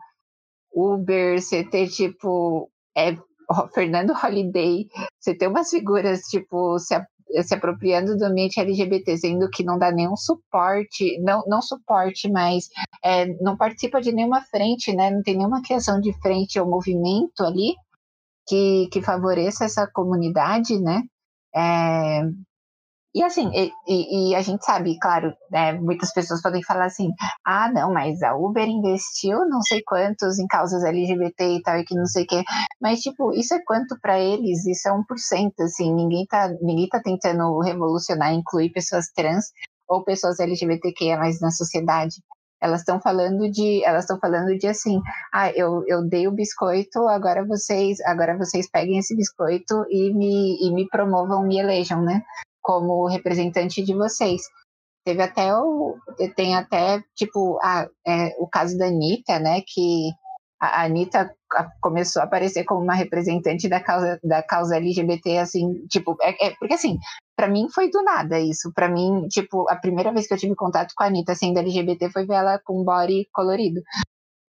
Uber, você ter, tipo, é, Fernando Holiday, você ter umas figuras, tipo, se, se apropriando do ambiente LGBT, sendo que não dá nenhum suporte, não, não suporte, mas é, não participa de nenhuma frente, né? Não tem nenhuma criação de frente ou movimento ali que, que favoreça essa comunidade, né? É, e assim, e, e, e, a gente sabe, claro, né, muitas pessoas podem falar assim, ah, não, mas a Uber investiu não sei quantos em causas LGBT e tal, e que não sei o quê. Mas, tipo, isso é quanto para eles? Isso é 1%, assim, ninguém tá, ninguém tá tentando revolucionar, incluir pessoas trans ou pessoas LGBTQIA na sociedade. Elas estão falando de, elas estão falando de assim, ah, eu, eu dei o biscoito, agora vocês, agora vocês peguem esse biscoito e me, e me promovam, me elejam, né? Como representante de vocês. Teve até o. Tem até, tipo, a, é, o caso da Anitta, né? Que a Anitta começou a aparecer como uma representante da causa, da causa LGBT, assim, tipo, é, é porque assim, para mim foi do nada isso. para mim, tipo, a primeira vez que eu tive contato com a Anitta sendo LGBT foi ver ela com body colorido.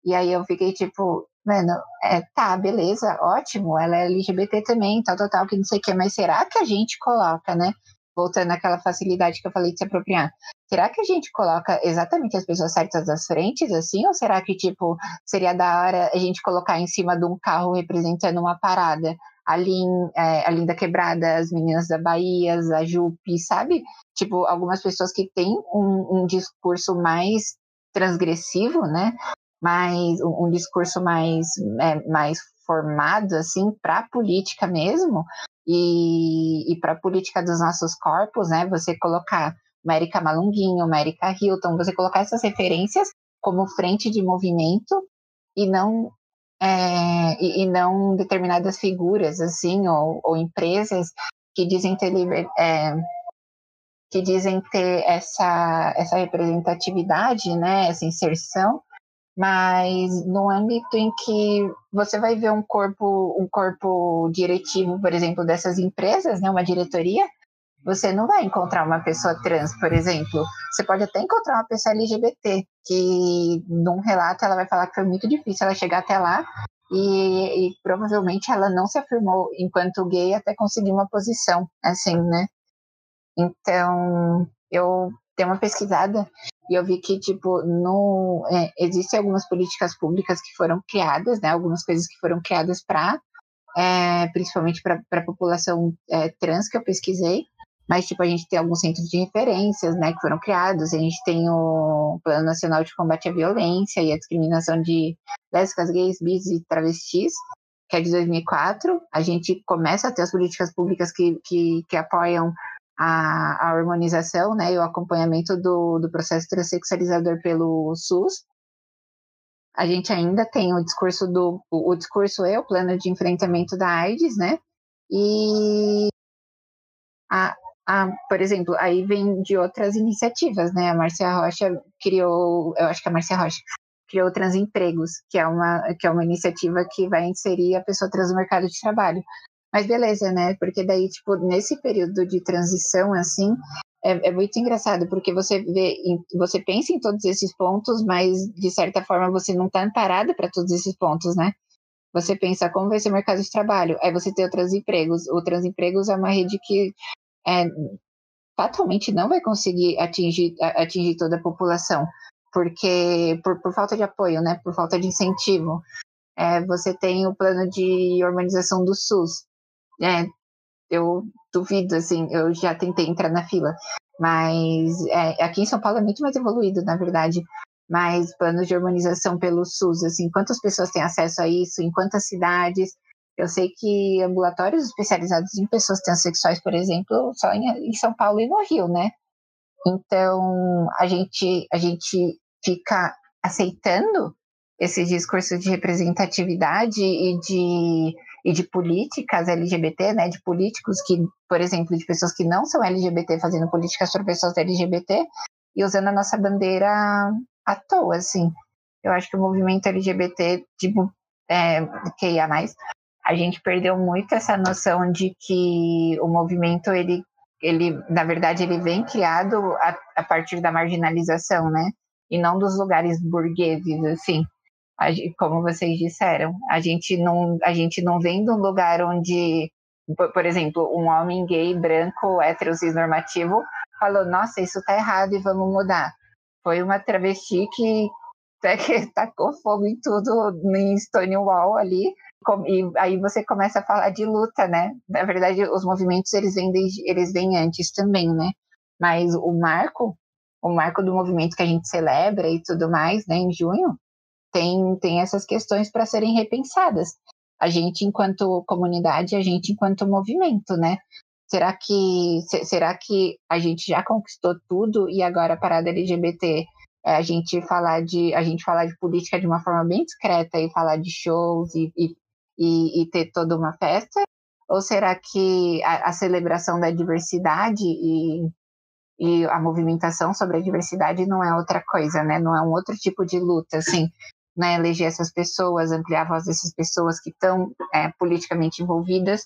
E aí eu fiquei tipo, mano, é, tá, beleza, ótimo, ela é LGBT também, tal, tal, tal, que não sei o que, mas será que a gente coloca, né? Voltando àquela facilidade que eu falei de se apropriar. Será que a gente coloca exatamente as pessoas certas das frentes, assim? Ou será que, tipo, seria da hora a gente colocar em cima de um carro representando uma parada? Ali, em, é, ali da Quebrada, as meninas da Bahia, a Jupe, sabe? Tipo, algumas pessoas que têm um, um discurso mais transgressivo, né? Mais, um, um discurso mais, é, mais formado, assim, para a política mesmo, e, e para a política dos nossos corpos, né? Você colocar América Malunguinho, América Hilton, você colocar essas referências como frente de movimento e não é, e, e, não determinadas figuras assim ou, ou empresas que dizem ter é, que dizem ter essa essa representatividade, né? Essa inserção mas no âmbito em que você vai ver um corpo, um corpo diretivo, por exemplo, dessas empresas, né, uma diretoria, você não vai encontrar uma pessoa trans, por exemplo. Você pode até encontrar uma pessoa LGBT, que num relato ela vai falar que foi muito difícil ela chegar até lá e, e provavelmente ela não se afirmou enquanto gay até conseguir uma posição, assim, né? Então, eu tenho uma pesquisada e eu vi que, tipo, no, é, existem algumas políticas públicas que foram criadas, né? Algumas coisas que foram criadas para, é, principalmente para a população é, trans que eu pesquisei, mas tipo, a gente tem alguns centros de referências, né, que foram criados, a gente tem o Plano Nacional de Combate à Violência e à Discriminação de lésbicas, gays, bis e travestis, que é de 2004. A gente começa a ter as políticas públicas que, que, que apoiam a, a harmonização né, e o acompanhamento do, do processo transexualizador pelo SUS. A gente ainda tem o discurso do o, discurso é o plano de enfrentamento da AIDS, né? E a, a, por exemplo, aí vem de outras iniciativas, né? A Márcia Rocha criou, eu acho que a Márcia Rocha criou Transempregos, que é uma que é uma iniciativa que vai inserir a pessoa trans no mercado de trabalho. Mas beleza, né? Porque daí, tipo, nesse período de transição, assim, é, é, muito engraçado, porque você vê, você pensa em todos esses pontos, mas de certa forma você não está amparado para todos esses pontos, né? Você pensa como vai ser o mercado de trabalho, aí você tem o Transempregos. O Transempregos é uma rede que é, fatalmente não vai conseguir atingir, atingir toda a população, porque por, por falta de apoio, né? Por falta de incentivo. É, você tem o plano de organização do SUS, é, eu duvido, assim, eu já tentei entrar na fila, mas é, aqui em São Paulo é muito mais evoluído, na verdade. Mas planos de urbanização pelo SUS, assim, quantas pessoas têm acesso a isso, em quantas cidades? Eu sei que ambulatórios especializados em pessoas transexuais, por exemplo, só em, em São Paulo e no Rio, né? Então, a gente, a gente fica aceitando esse discurso de representatividade e de e de políticas LGBT, né, de políticos que, por exemplo, de pessoas que não são LGBT fazendo políticas para pessoas LGBT e usando a nossa bandeira à toa, assim. Eu acho que o movimento LGBT, tipo, é, que ia mais, a gente perdeu muito essa noção de que o movimento, ele, ele na verdade, ele vem criado a, a partir da marginalização, né, e não dos lugares burgueses, assim como vocês disseram, a gente não, a gente não vem de um lugar onde, por, exemplo, um homem gay, branco, hétero, normativo, falou, nossa, isso tá errado e vamos mudar. Foi uma travesti que, que tacou fogo em tudo, em Stonewall ali, e aí você começa a falar de luta, né? Na verdade, os movimentos, eles vêm, desde, eles vêm antes também, né? Mas o marco, o marco do movimento que a gente celebra e tudo mais, né, em junho, tem, tem essas questões para serem repensadas. A gente, enquanto comunidade, a gente, enquanto movimento, né? Será que, será que a gente já conquistou tudo e agora a parada LGBT é a gente falar de a gente falar de política de uma forma bem discreta e falar de shows e, e, e, ter toda uma festa? Ou será que a, a celebração da diversidade e, e a movimentação sobre a diversidade não é outra coisa, né? Não é um outro tipo de luta, assim né, eleger essas pessoas, ampliar a voz dessas pessoas que estão é, politicamente envolvidas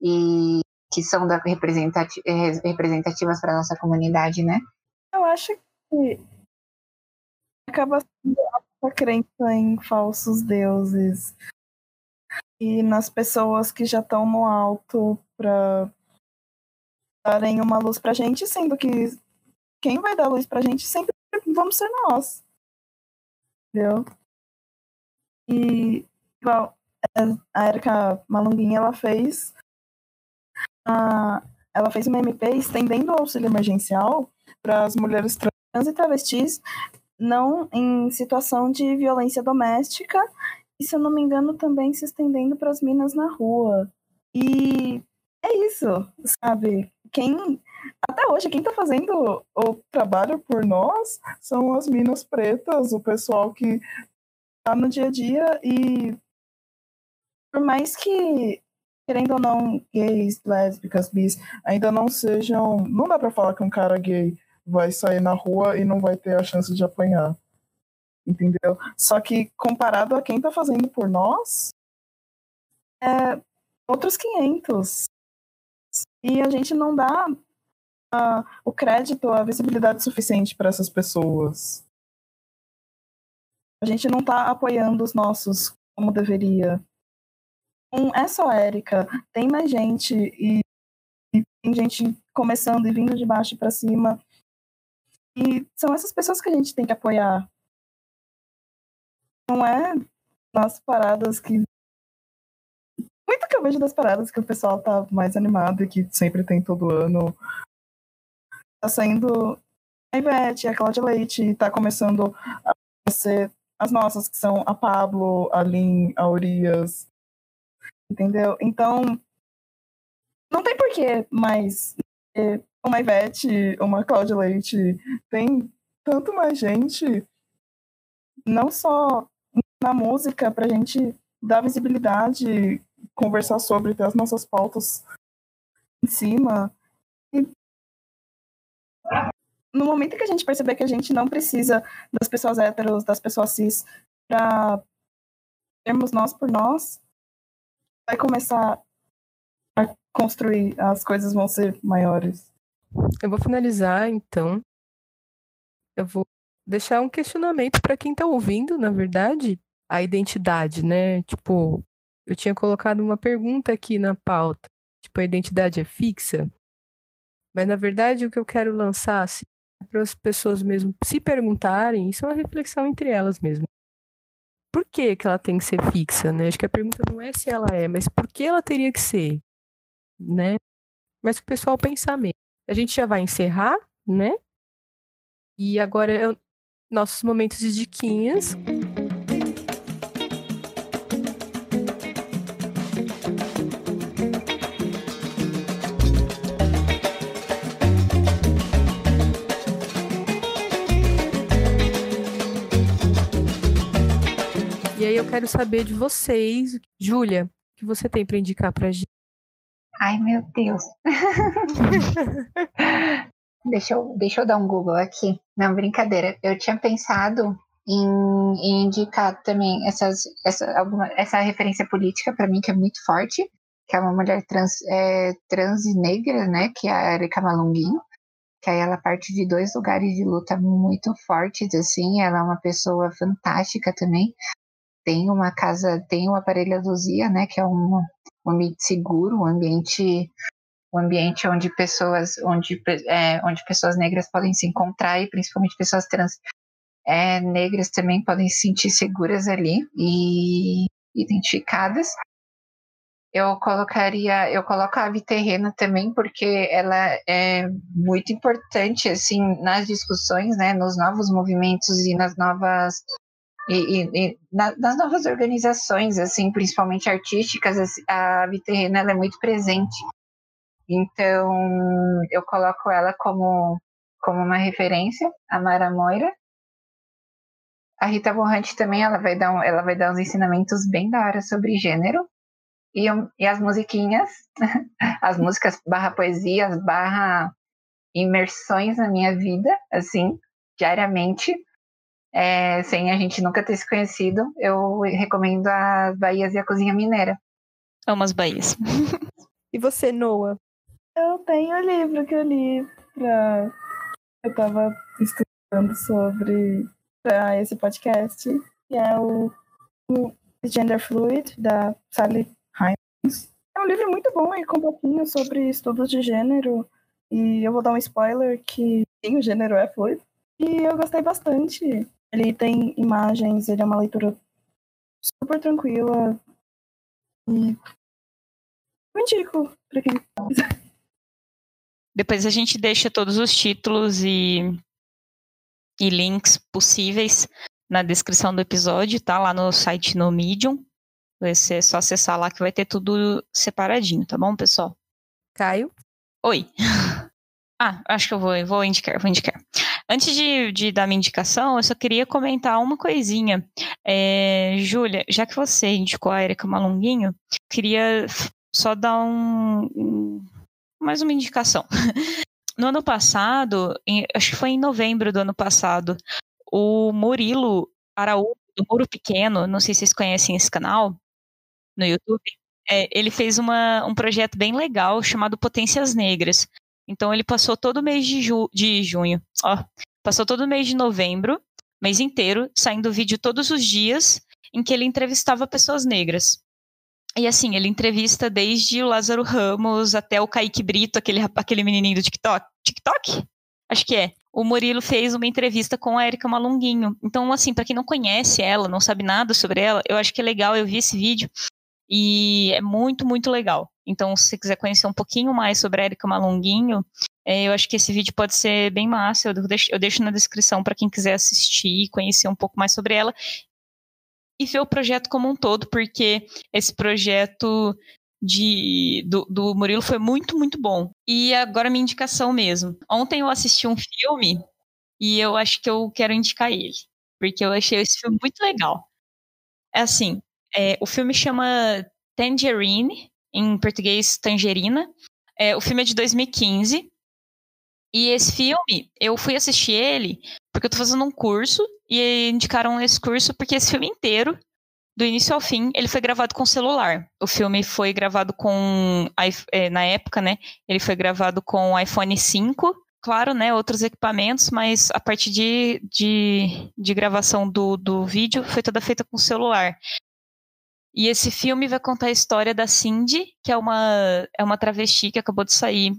e que são da representati representativas para a nossa comunidade, né? Eu acho que acaba sendo a crença em falsos deuses e nas pessoas que já estão no alto para darem uma luz para a gente, sendo que quem vai dar luz para a gente sempre vamos ser nós. Entendeu? E, igual, a Erika Malunguinha, ela fez. Uh, ela fez uma MP estendendo o auxílio emergencial para as mulheres trans e travestis não em situação de violência doméstica e, se eu não me engano, também se estendendo para as minas na rua. E é isso, sabe? Quem até hoje quem está fazendo o trabalho por nós são as minas pretas, o pessoal que tá no dia a dia e por mais que querendo ou não gays, lésbicas, bis ainda não sejam, não dá para falar que um cara gay vai sair na rua e não vai ter a chance de apanhar. Entendeu? Só que comparado a quem tá fazendo por nós, é outros 500. E a gente não dá uh, o crédito, a visibilidade suficiente para essas pessoas a gente não está apoiando os nossos como deveria. Um, é só Érica, tem mais gente e, e, tem gente começando e vindo de baixo para cima. E são essas pessoas que a gente tem que apoiar. Não é nas paradas que. Muito que eu vejo das paradas que o pessoal tá mais animado e que sempre tem todo ano. tá saindo a Ivete, a Cláudia Leite, tá começando a ser as nossas, que são a Pablo, a Lin, a Urias, entendeu? Então, não tem porquê, mas é, uma Ivete, uma Cláudia Leite, tem tanto mais gente, não só na música, pra gente dar visibilidade, conversar sobre, ter as nossas pautas em cima. No momento que a gente perceber que a gente não precisa das pessoas héteros, das pessoas cis, pra termos nós por nós, vai começar a construir, as coisas vão ser maiores. Eu vou finalizar, então. Eu vou deixar um questionamento para quem está ouvindo, na verdade, a identidade, né? Tipo, eu tinha colocado uma pergunta aqui na pauta. Tipo, a identidade é fixa? Mas, na verdade, o que eu quero lançar, assim, para as pessoas mesmo se perguntarem, isso é uma reflexão entre elas mesmo. Por que, que ela tem que ser fixa, né? Acho que a pergunta não é se ela é, mas por que ela teria que ser, né? Mas o pessoal pensar mesmo. A gente já vai encerrar, né? E agora é nossos momentos de diquinhas. Aí eu quero saber de vocês, Júlia, o que você tem para indicar pra gente? Ai, meu Deus. deixa, eu, deixa eu dar um Google aqui. Não, brincadeira. Eu tinha pensado em, em indicar também essas, essa, alguma, essa referência política para mim, que é muito forte, que é uma mulher trans, é, trans e negra, né? Que é a Erika Malunguinho. Que aí ela parte de dois lugares de luta muito fortes, assim. Ela é uma pessoa fantástica também tem uma casa, tem um aparelho Luzia, né, que é um, um ambiente seguro, um ambiente um ambiente onde pessoas onde, é, onde pessoas negras podem se encontrar e principalmente pessoas trans é, negras também podem se sentir seguras ali e identificadas. Eu colocaria, eu coloco a ave terrena também porque ela é muito importante assim nas discussões, né, nos novos movimentos e nas novas e, e, na, nas novas organizações, assim, principalmente artísticas, a Viterrena ela é muito presente. Então, eu coloco ela como, como uma referência, a Mara Moira. A Rita Borrante também, ela vai dar, um, ela vai dar uns ensinamentos bem da hora sobre gênero. E, e as musiquinhas, as músicas barra poesias, barra imersões na minha vida, assim, diariamente é, sem a gente nunca ter se conhecido, eu recomendo as Bahias e a Cozinha Mineira. Amo as Bahias. e você, Noah? Eu tenho o livro que eu li pra... Eu tava estudando sobre pra esse podcast, que é o, o Gender Fluid, da Sally Hines. É um livro muito bom e com um pouquinho sobre estudos de gênero. E eu vou dar um spoiler que sim, o gênero é fluido. E eu gostei bastante. Ele tem imagens, ele é uma leitura super tranquila. E eu indico pra quem quiser. Depois a gente deixa todos os títulos e, e links possíveis na descrição do episódio, tá? Lá no site no Medium. Vai ser só acessar lá que vai ter tudo separadinho, tá bom, pessoal? Caio? Oi. Ah, acho que eu vou, vou indicar, vou indicar. Antes de, de dar minha indicação, eu só queria comentar uma coisinha. É, Júlia, já que você indicou a Erika Malunguinho, queria só dar um, um mais uma indicação. No ano passado, em, acho que foi em novembro do ano passado, o Murilo Araújo, do Muro Pequeno, não sei se vocês conhecem esse canal no YouTube, é, ele fez uma, um projeto bem legal chamado Potências Negras. Então ele passou todo o mês de, ju de junho, ó, passou todo o mês de novembro, mês inteiro, saindo vídeo todos os dias em que ele entrevistava pessoas negras. E assim, ele entrevista desde o Lázaro Ramos até o Kaique Brito, aquele, aquele menininho do TikTok. TikTok? Acho que é. O Murilo fez uma entrevista com a Erika Malunguinho. Então, assim, para quem não conhece ela, não sabe nada sobre ela, eu acho que é legal. Eu vi esse vídeo e é muito, muito legal. Então, se você quiser conhecer um pouquinho mais sobre a Erika Malonguinho, É, eu acho que esse vídeo pode ser bem massa. Eu deixo, eu deixo na descrição para quem quiser assistir e conhecer um pouco mais sobre ela. E ver o projeto como um todo, porque esse projeto de, do, do Murilo foi muito, muito bom. E agora minha indicação mesmo. Ontem eu assisti um filme e eu acho que eu quero indicar ele. Porque eu achei esse filme muito legal. É assim, é, o filme chama Tangerine, em português Tangerina. É, o filme é de 2015. E esse filme, eu fui assistir ele porque eu tô fazendo um curso e indicaram esse curso porque esse filme inteiro, do início ao fim, ele foi gravado com celular. O filme foi gravado com, é, na época, né, ele foi gravado com iPhone 5, claro, né, outros equipamentos, mas a parte de, de, de gravação do, do vídeo foi toda feita com celular. E esse filme vai contar a história da Cindy, que é uma, é uma travesti que acabou de sair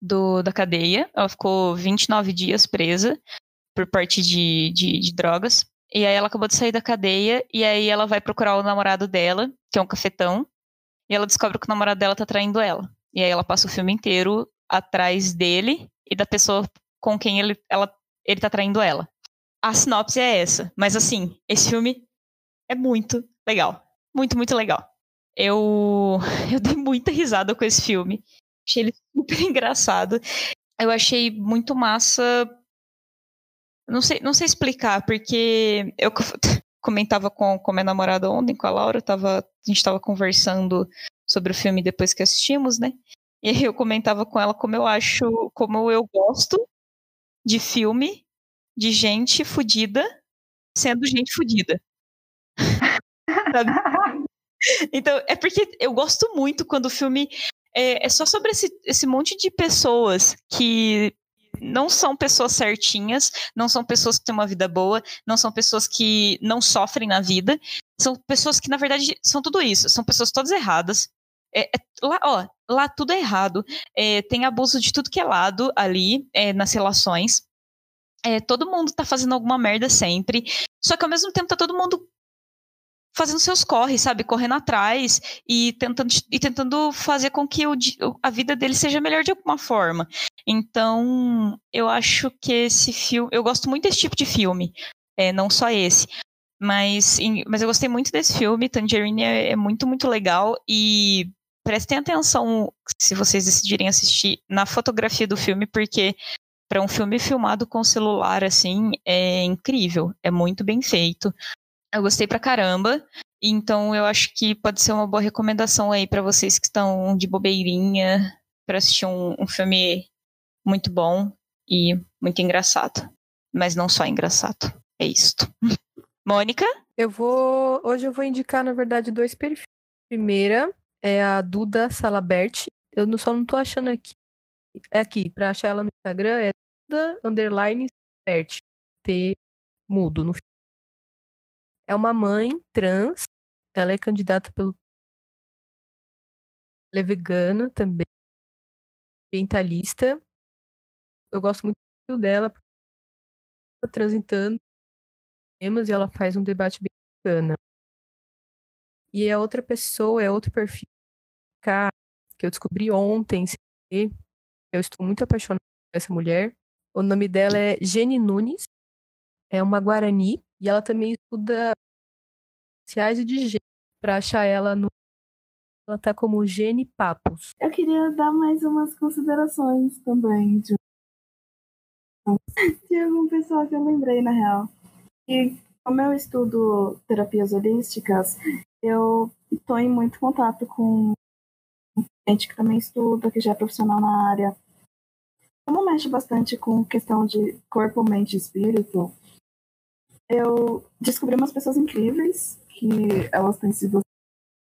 do, da cadeia. Ela ficou 29 dias presa por parte de, de, de drogas. E aí ela acabou de sair da cadeia e aí ela vai procurar o namorado dela, que é um cafetão, e ela descobre que o namorado dela tá traindo ela. E aí ela passa o filme inteiro atrás dele e da pessoa com quem ele, ela, ele tá traindo ela. A sinopse é essa, mas assim, esse filme é muito legal. Muito, muito legal. Eu, eu dei muita risada com esse filme. Achei ele super engraçado. Eu achei muito massa. Não sei, não sei explicar, porque eu comentava com, com minha namorada ontem, com a Laura, tava, a gente estava conversando sobre o filme depois que assistimos, né? E aí eu comentava com ela como eu acho, como eu gosto de filme de gente fodida sendo gente fodida. Então, é porque eu gosto muito quando o filme é, é só sobre esse, esse monte de pessoas que não são pessoas certinhas, não são pessoas que têm uma vida boa, não são pessoas que não sofrem na vida, são pessoas que, na verdade, são tudo isso, são pessoas todas erradas. É, é, lá, ó, lá tudo é errado, é, tem abuso de tudo que é lado ali é, nas relações. É, todo mundo tá fazendo alguma merda sempre, só que ao mesmo tempo tá todo mundo fazendo seus corres, sabe? Correndo atrás e tentando, e tentando fazer com que o, a vida dele seja melhor de alguma forma. Então, eu acho que esse filme. Eu gosto muito desse tipo de filme. É, não só esse. Mas, mas eu gostei muito desse filme. Tangerine é, é muito, muito legal. E prestem atenção, se vocês decidirem assistir, na fotografia do filme, porque para um filme filmado com celular, assim, é incrível. É muito bem feito. Eu gostei pra caramba. Então eu acho que pode ser uma boa recomendação aí para vocês que estão de bobeirinha para assistir um, um, filme muito bom e muito engraçado. Mas não só engraçado. É isto. Mônica? Eu vou. Hoje eu vou indicar, na verdade, dois perfis. Primeira é a Duda Salabert. Eu só não tô achando aqui. É aqui, pra achar ela no Instagram, é Duda Underline Salabert. T mudo no é uma mãe trans, ela é candidata pelo. Ela é vegana também, ambientalista. Eu gosto muito dela, tá transitando temas e ela faz um debate bem bacana. E a outra pessoa é outro perfil que eu descobri ontem. Eu estou muito apaixonada por essa mulher. O nome dela é Jenny Nunes. É uma Guarani e ela também estuda sociais e de gênero. Para achar ela no. Ela tá como Gene Papos. Eu queria dar mais umas considerações também de, de algum pessoal que eu lembrei, na real. E como eu estudo terapias holísticas, eu estou em muito contato com gente que também estuda, que já é profissional na área. Como mexe bastante com questão de corpo, mente e espírito, eu descobri umas pessoas incríveis que elas têm sido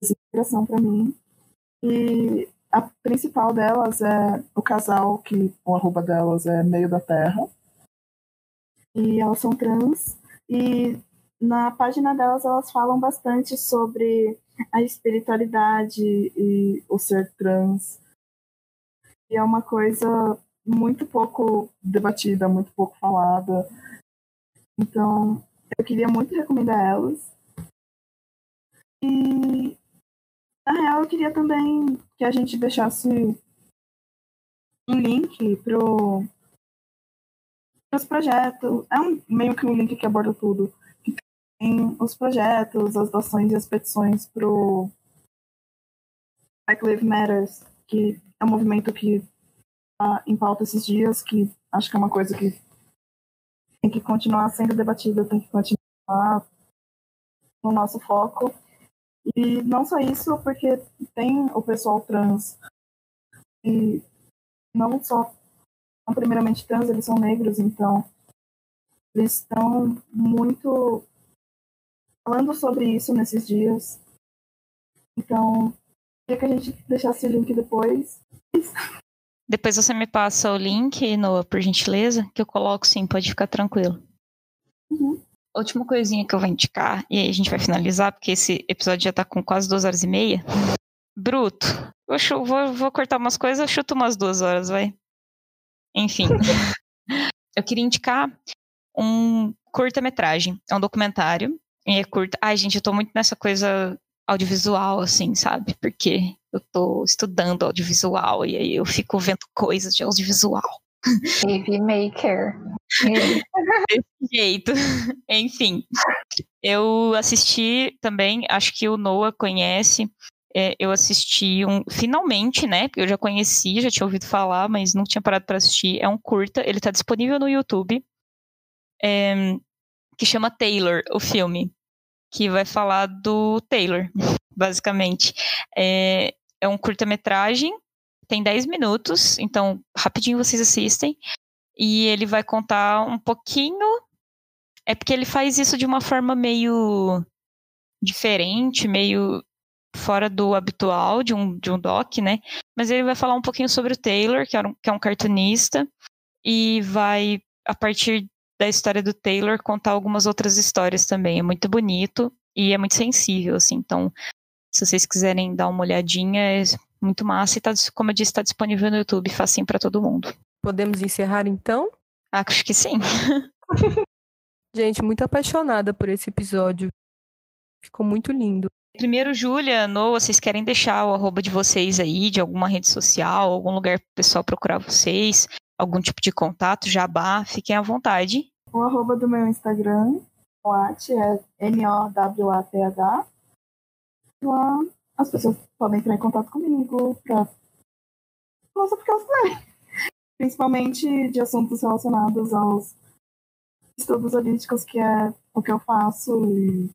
inspiração para mim. E a principal delas é o casal, que o arroba delas é Meio da Terra. E elas são trans. E na página delas elas falam bastante sobre a espiritualidade e o ser trans. E é uma coisa muito pouco debatida, muito pouco falada. Então, eu queria muito recomendar elas. E, na real, eu queria também que a gente deixasse um link pro os projetos. É um, meio que um link que aborda tudo. Que tem os projetos, as doações e as petições pro Black Lives Matters, que é um movimento que está em pauta esses dias, que acho que é uma coisa que tem que continuar sendo debatida, tem que continuar no nosso foco. E não só isso, porque tem o pessoal trans e não só são primeiramente trans, eles são negros, então eles estão muito falando sobre isso nesses dias. Então, queria que a gente deixasse o link depois. Depois você me passa o link, Noah, por gentileza, que eu coloco sim, pode ficar tranquilo. Uhum. Última coisinha que eu vou indicar, e aí a gente vai finalizar, porque esse episódio já tá com quase duas horas e meia. Bruto. Eu vou, vou cortar umas coisas, eu chuto umas duas horas, vai. Enfim. eu queria indicar um curta-metragem. É um documentário. E é curta. Ai, gente, eu tô muito nessa coisa audiovisual, assim, sabe? Porque eu tô estudando audiovisual e aí eu fico vendo coisas de audiovisual. TV Maker. Desse jeito. Enfim. Eu assisti também, acho que o Noah conhece. É, eu assisti um. Finalmente, né? Porque eu já conheci, já tinha ouvido falar, mas não tinha parado para assistir. É um curta, ele tá disponível no YouTube. É, que chama Taylor, o filme. Que vai falar do Taylor, basicamente. É, é um curta-metragem tem 10 minutos, então rapidinho vocês assistem. E ele vai contar um pouquinho. É porque ele faz isso de uma forma meio diferente, meio fora do habitual de um, de um doc, né? Mas ele vai falar um pouquinho sobre o Taylor, que, um, que é um cartunista, e vai, a partir da história do Taylor, contar algumas outras histórias também. É muito bonito e é muito sensível, assim. Então, se vocês quiserem dar uma olhadinha, é muito massa e tá, como eu disse, está disponível no YouTube, facinho para todo mundo. Podemos encerrar então? Acho que sim. Gente, muito apaixonada por esse episódio. Ficou muito lindo. Primeiro, Júlia, Noah, vocês querem deixar o arroba de vocês aí, de alguma rede social, algum lugar para o pessoal procurar vocês, algum tipo de contato, jabá, fiquem à vontade. O arroba do meu Instagram, Moat, é M-O-W-A-T-H. Lá as pessoas podem entrar em contato comigo para nossa, porque elas querem. Principalmente de assuntos relacionados aos estudos holísticos, que é o que eu faço. E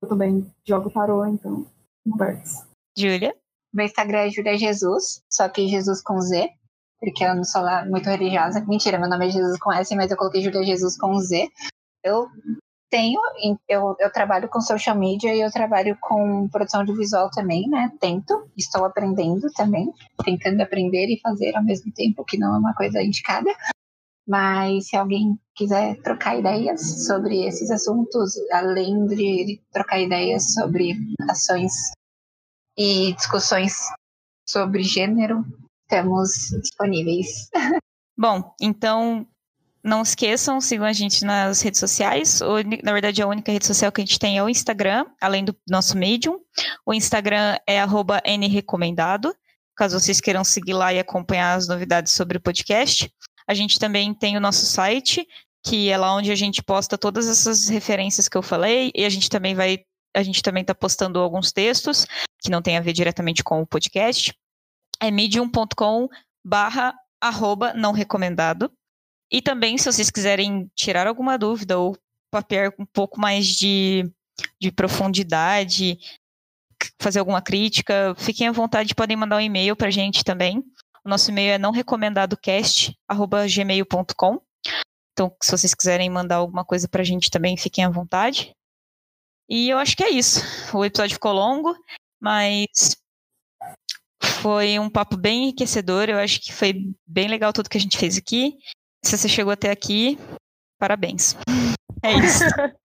eu também jogo tarô, então converso. Júlia? Meu Instagram é Julia Jesus, só que Jesus com Z, porque eu não sou lá muito religiosa. Mentira, meu nome é Jesus com S, mas eu coloquei Julia Jesus com Z. Eu tenho, eu, eu trabalho com social media e eu trabalho com produção de visual também, né? Tento, estou aprendendo também, tentando aprender e fazer ao mesmo tempo, que não é uma coisa indicada. Mas se alguém quiser trocar ideias sobre esses assuntos, além de trocar ideias sobre ações e discussões sobre gênero, estamos disponíveis. Bom, então não esqueçam, sigam a gente nas redes sociais. Na verdade, a única rede social que a gente tem é o Instagram, além do nosso Medium. O Instagram é nrecomendado, caso vocês queiram seguir lá e acompanhar as novidades sobre o podcast. A gente também tem o nosso site, que é lá onde a gente posta todas essas referências que eu falei, e a gente também vai, a gente também está postando alguns textos que não tem a ver diretamente com o podcast. É medium.com barra arroba não recomendado. E também, se vocês quiserem tirar alguma dúvida ou papiar um pouco mais de, de profundidade, fazer alguma crítica, fiquem à vontade, podem mandar um e-mail para a gente também. O nosso e-mail é não recomendadocast@gmail.com. Então, se vocês quiserem mandar alguma coisa para a gente também, fiquem à vontade. E eu acho que é isso. O episódio ficou longo, mas foi um papo bem enriquecedor. Eu acho que foi bem legal tudo que a gente fez aqui. Se você chegou até aqui, parabéns. É isso.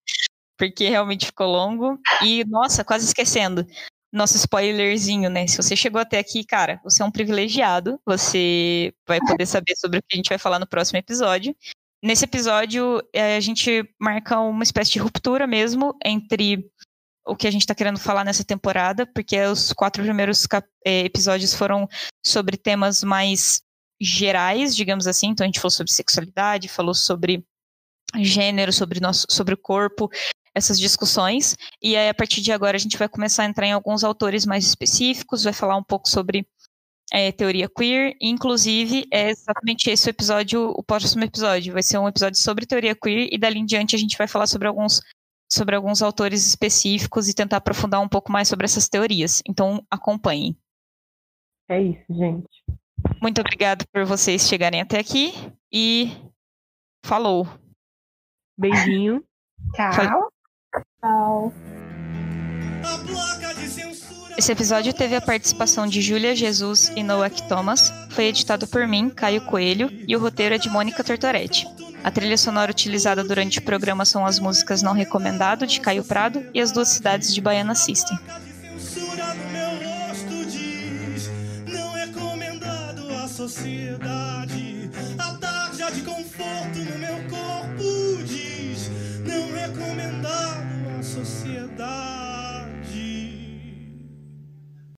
Porque realmente ficou longo. E, nossa, quase esquecendo. Nosso spoilerzinho, né? Se você chegou até aqui, cara, você é um privilegiado. Você vai poder saber sobre o que a gente vai falar no próximo episódio. Nesse episódio, eh, a gente marca uma espécie de ruptura mesmo entre o que a gente está querendo falar nessa temporada, porque os quatro primeiros eh, episódios foram sobre temas mais gerais, digamos assim. Então a gente falou sobre sexualidade, falou sobre gênero, sobre nosso, sobre o corpo, essas discussões. E aí a partir de agora a gente vai começar a entrar em alguns autores mais específicos, vai falar um pouco sobre é, teoria queer. Inclusive é exatamente esse o episódio, o próximo episódio vai ser um episódio sobre teoria queer e dali em diante a gente vai falar sobre alguns sobre alguns autores específicos e tentar aprofundar um pouco mais sobre essas teorias. Então acompanhem. É isso, gente. Muito obrigado por vocês chegarem até aqui e falou. Beijinho. Tchau. Tchau. Esse episódio teve a participação de Júlia Jesus e Noak Thomas, foi editado por mim, Caio Coelho, e o roteiro é de Mônica Tortoretti. A trilha sonora utilizada durante o programa são as músicas Não Recomendado, de Caio Prado, e As Duas Cidades, de Baiana System. Sociedade. A tarja de conforto no meu corpo diz: não recomendado à sociedade.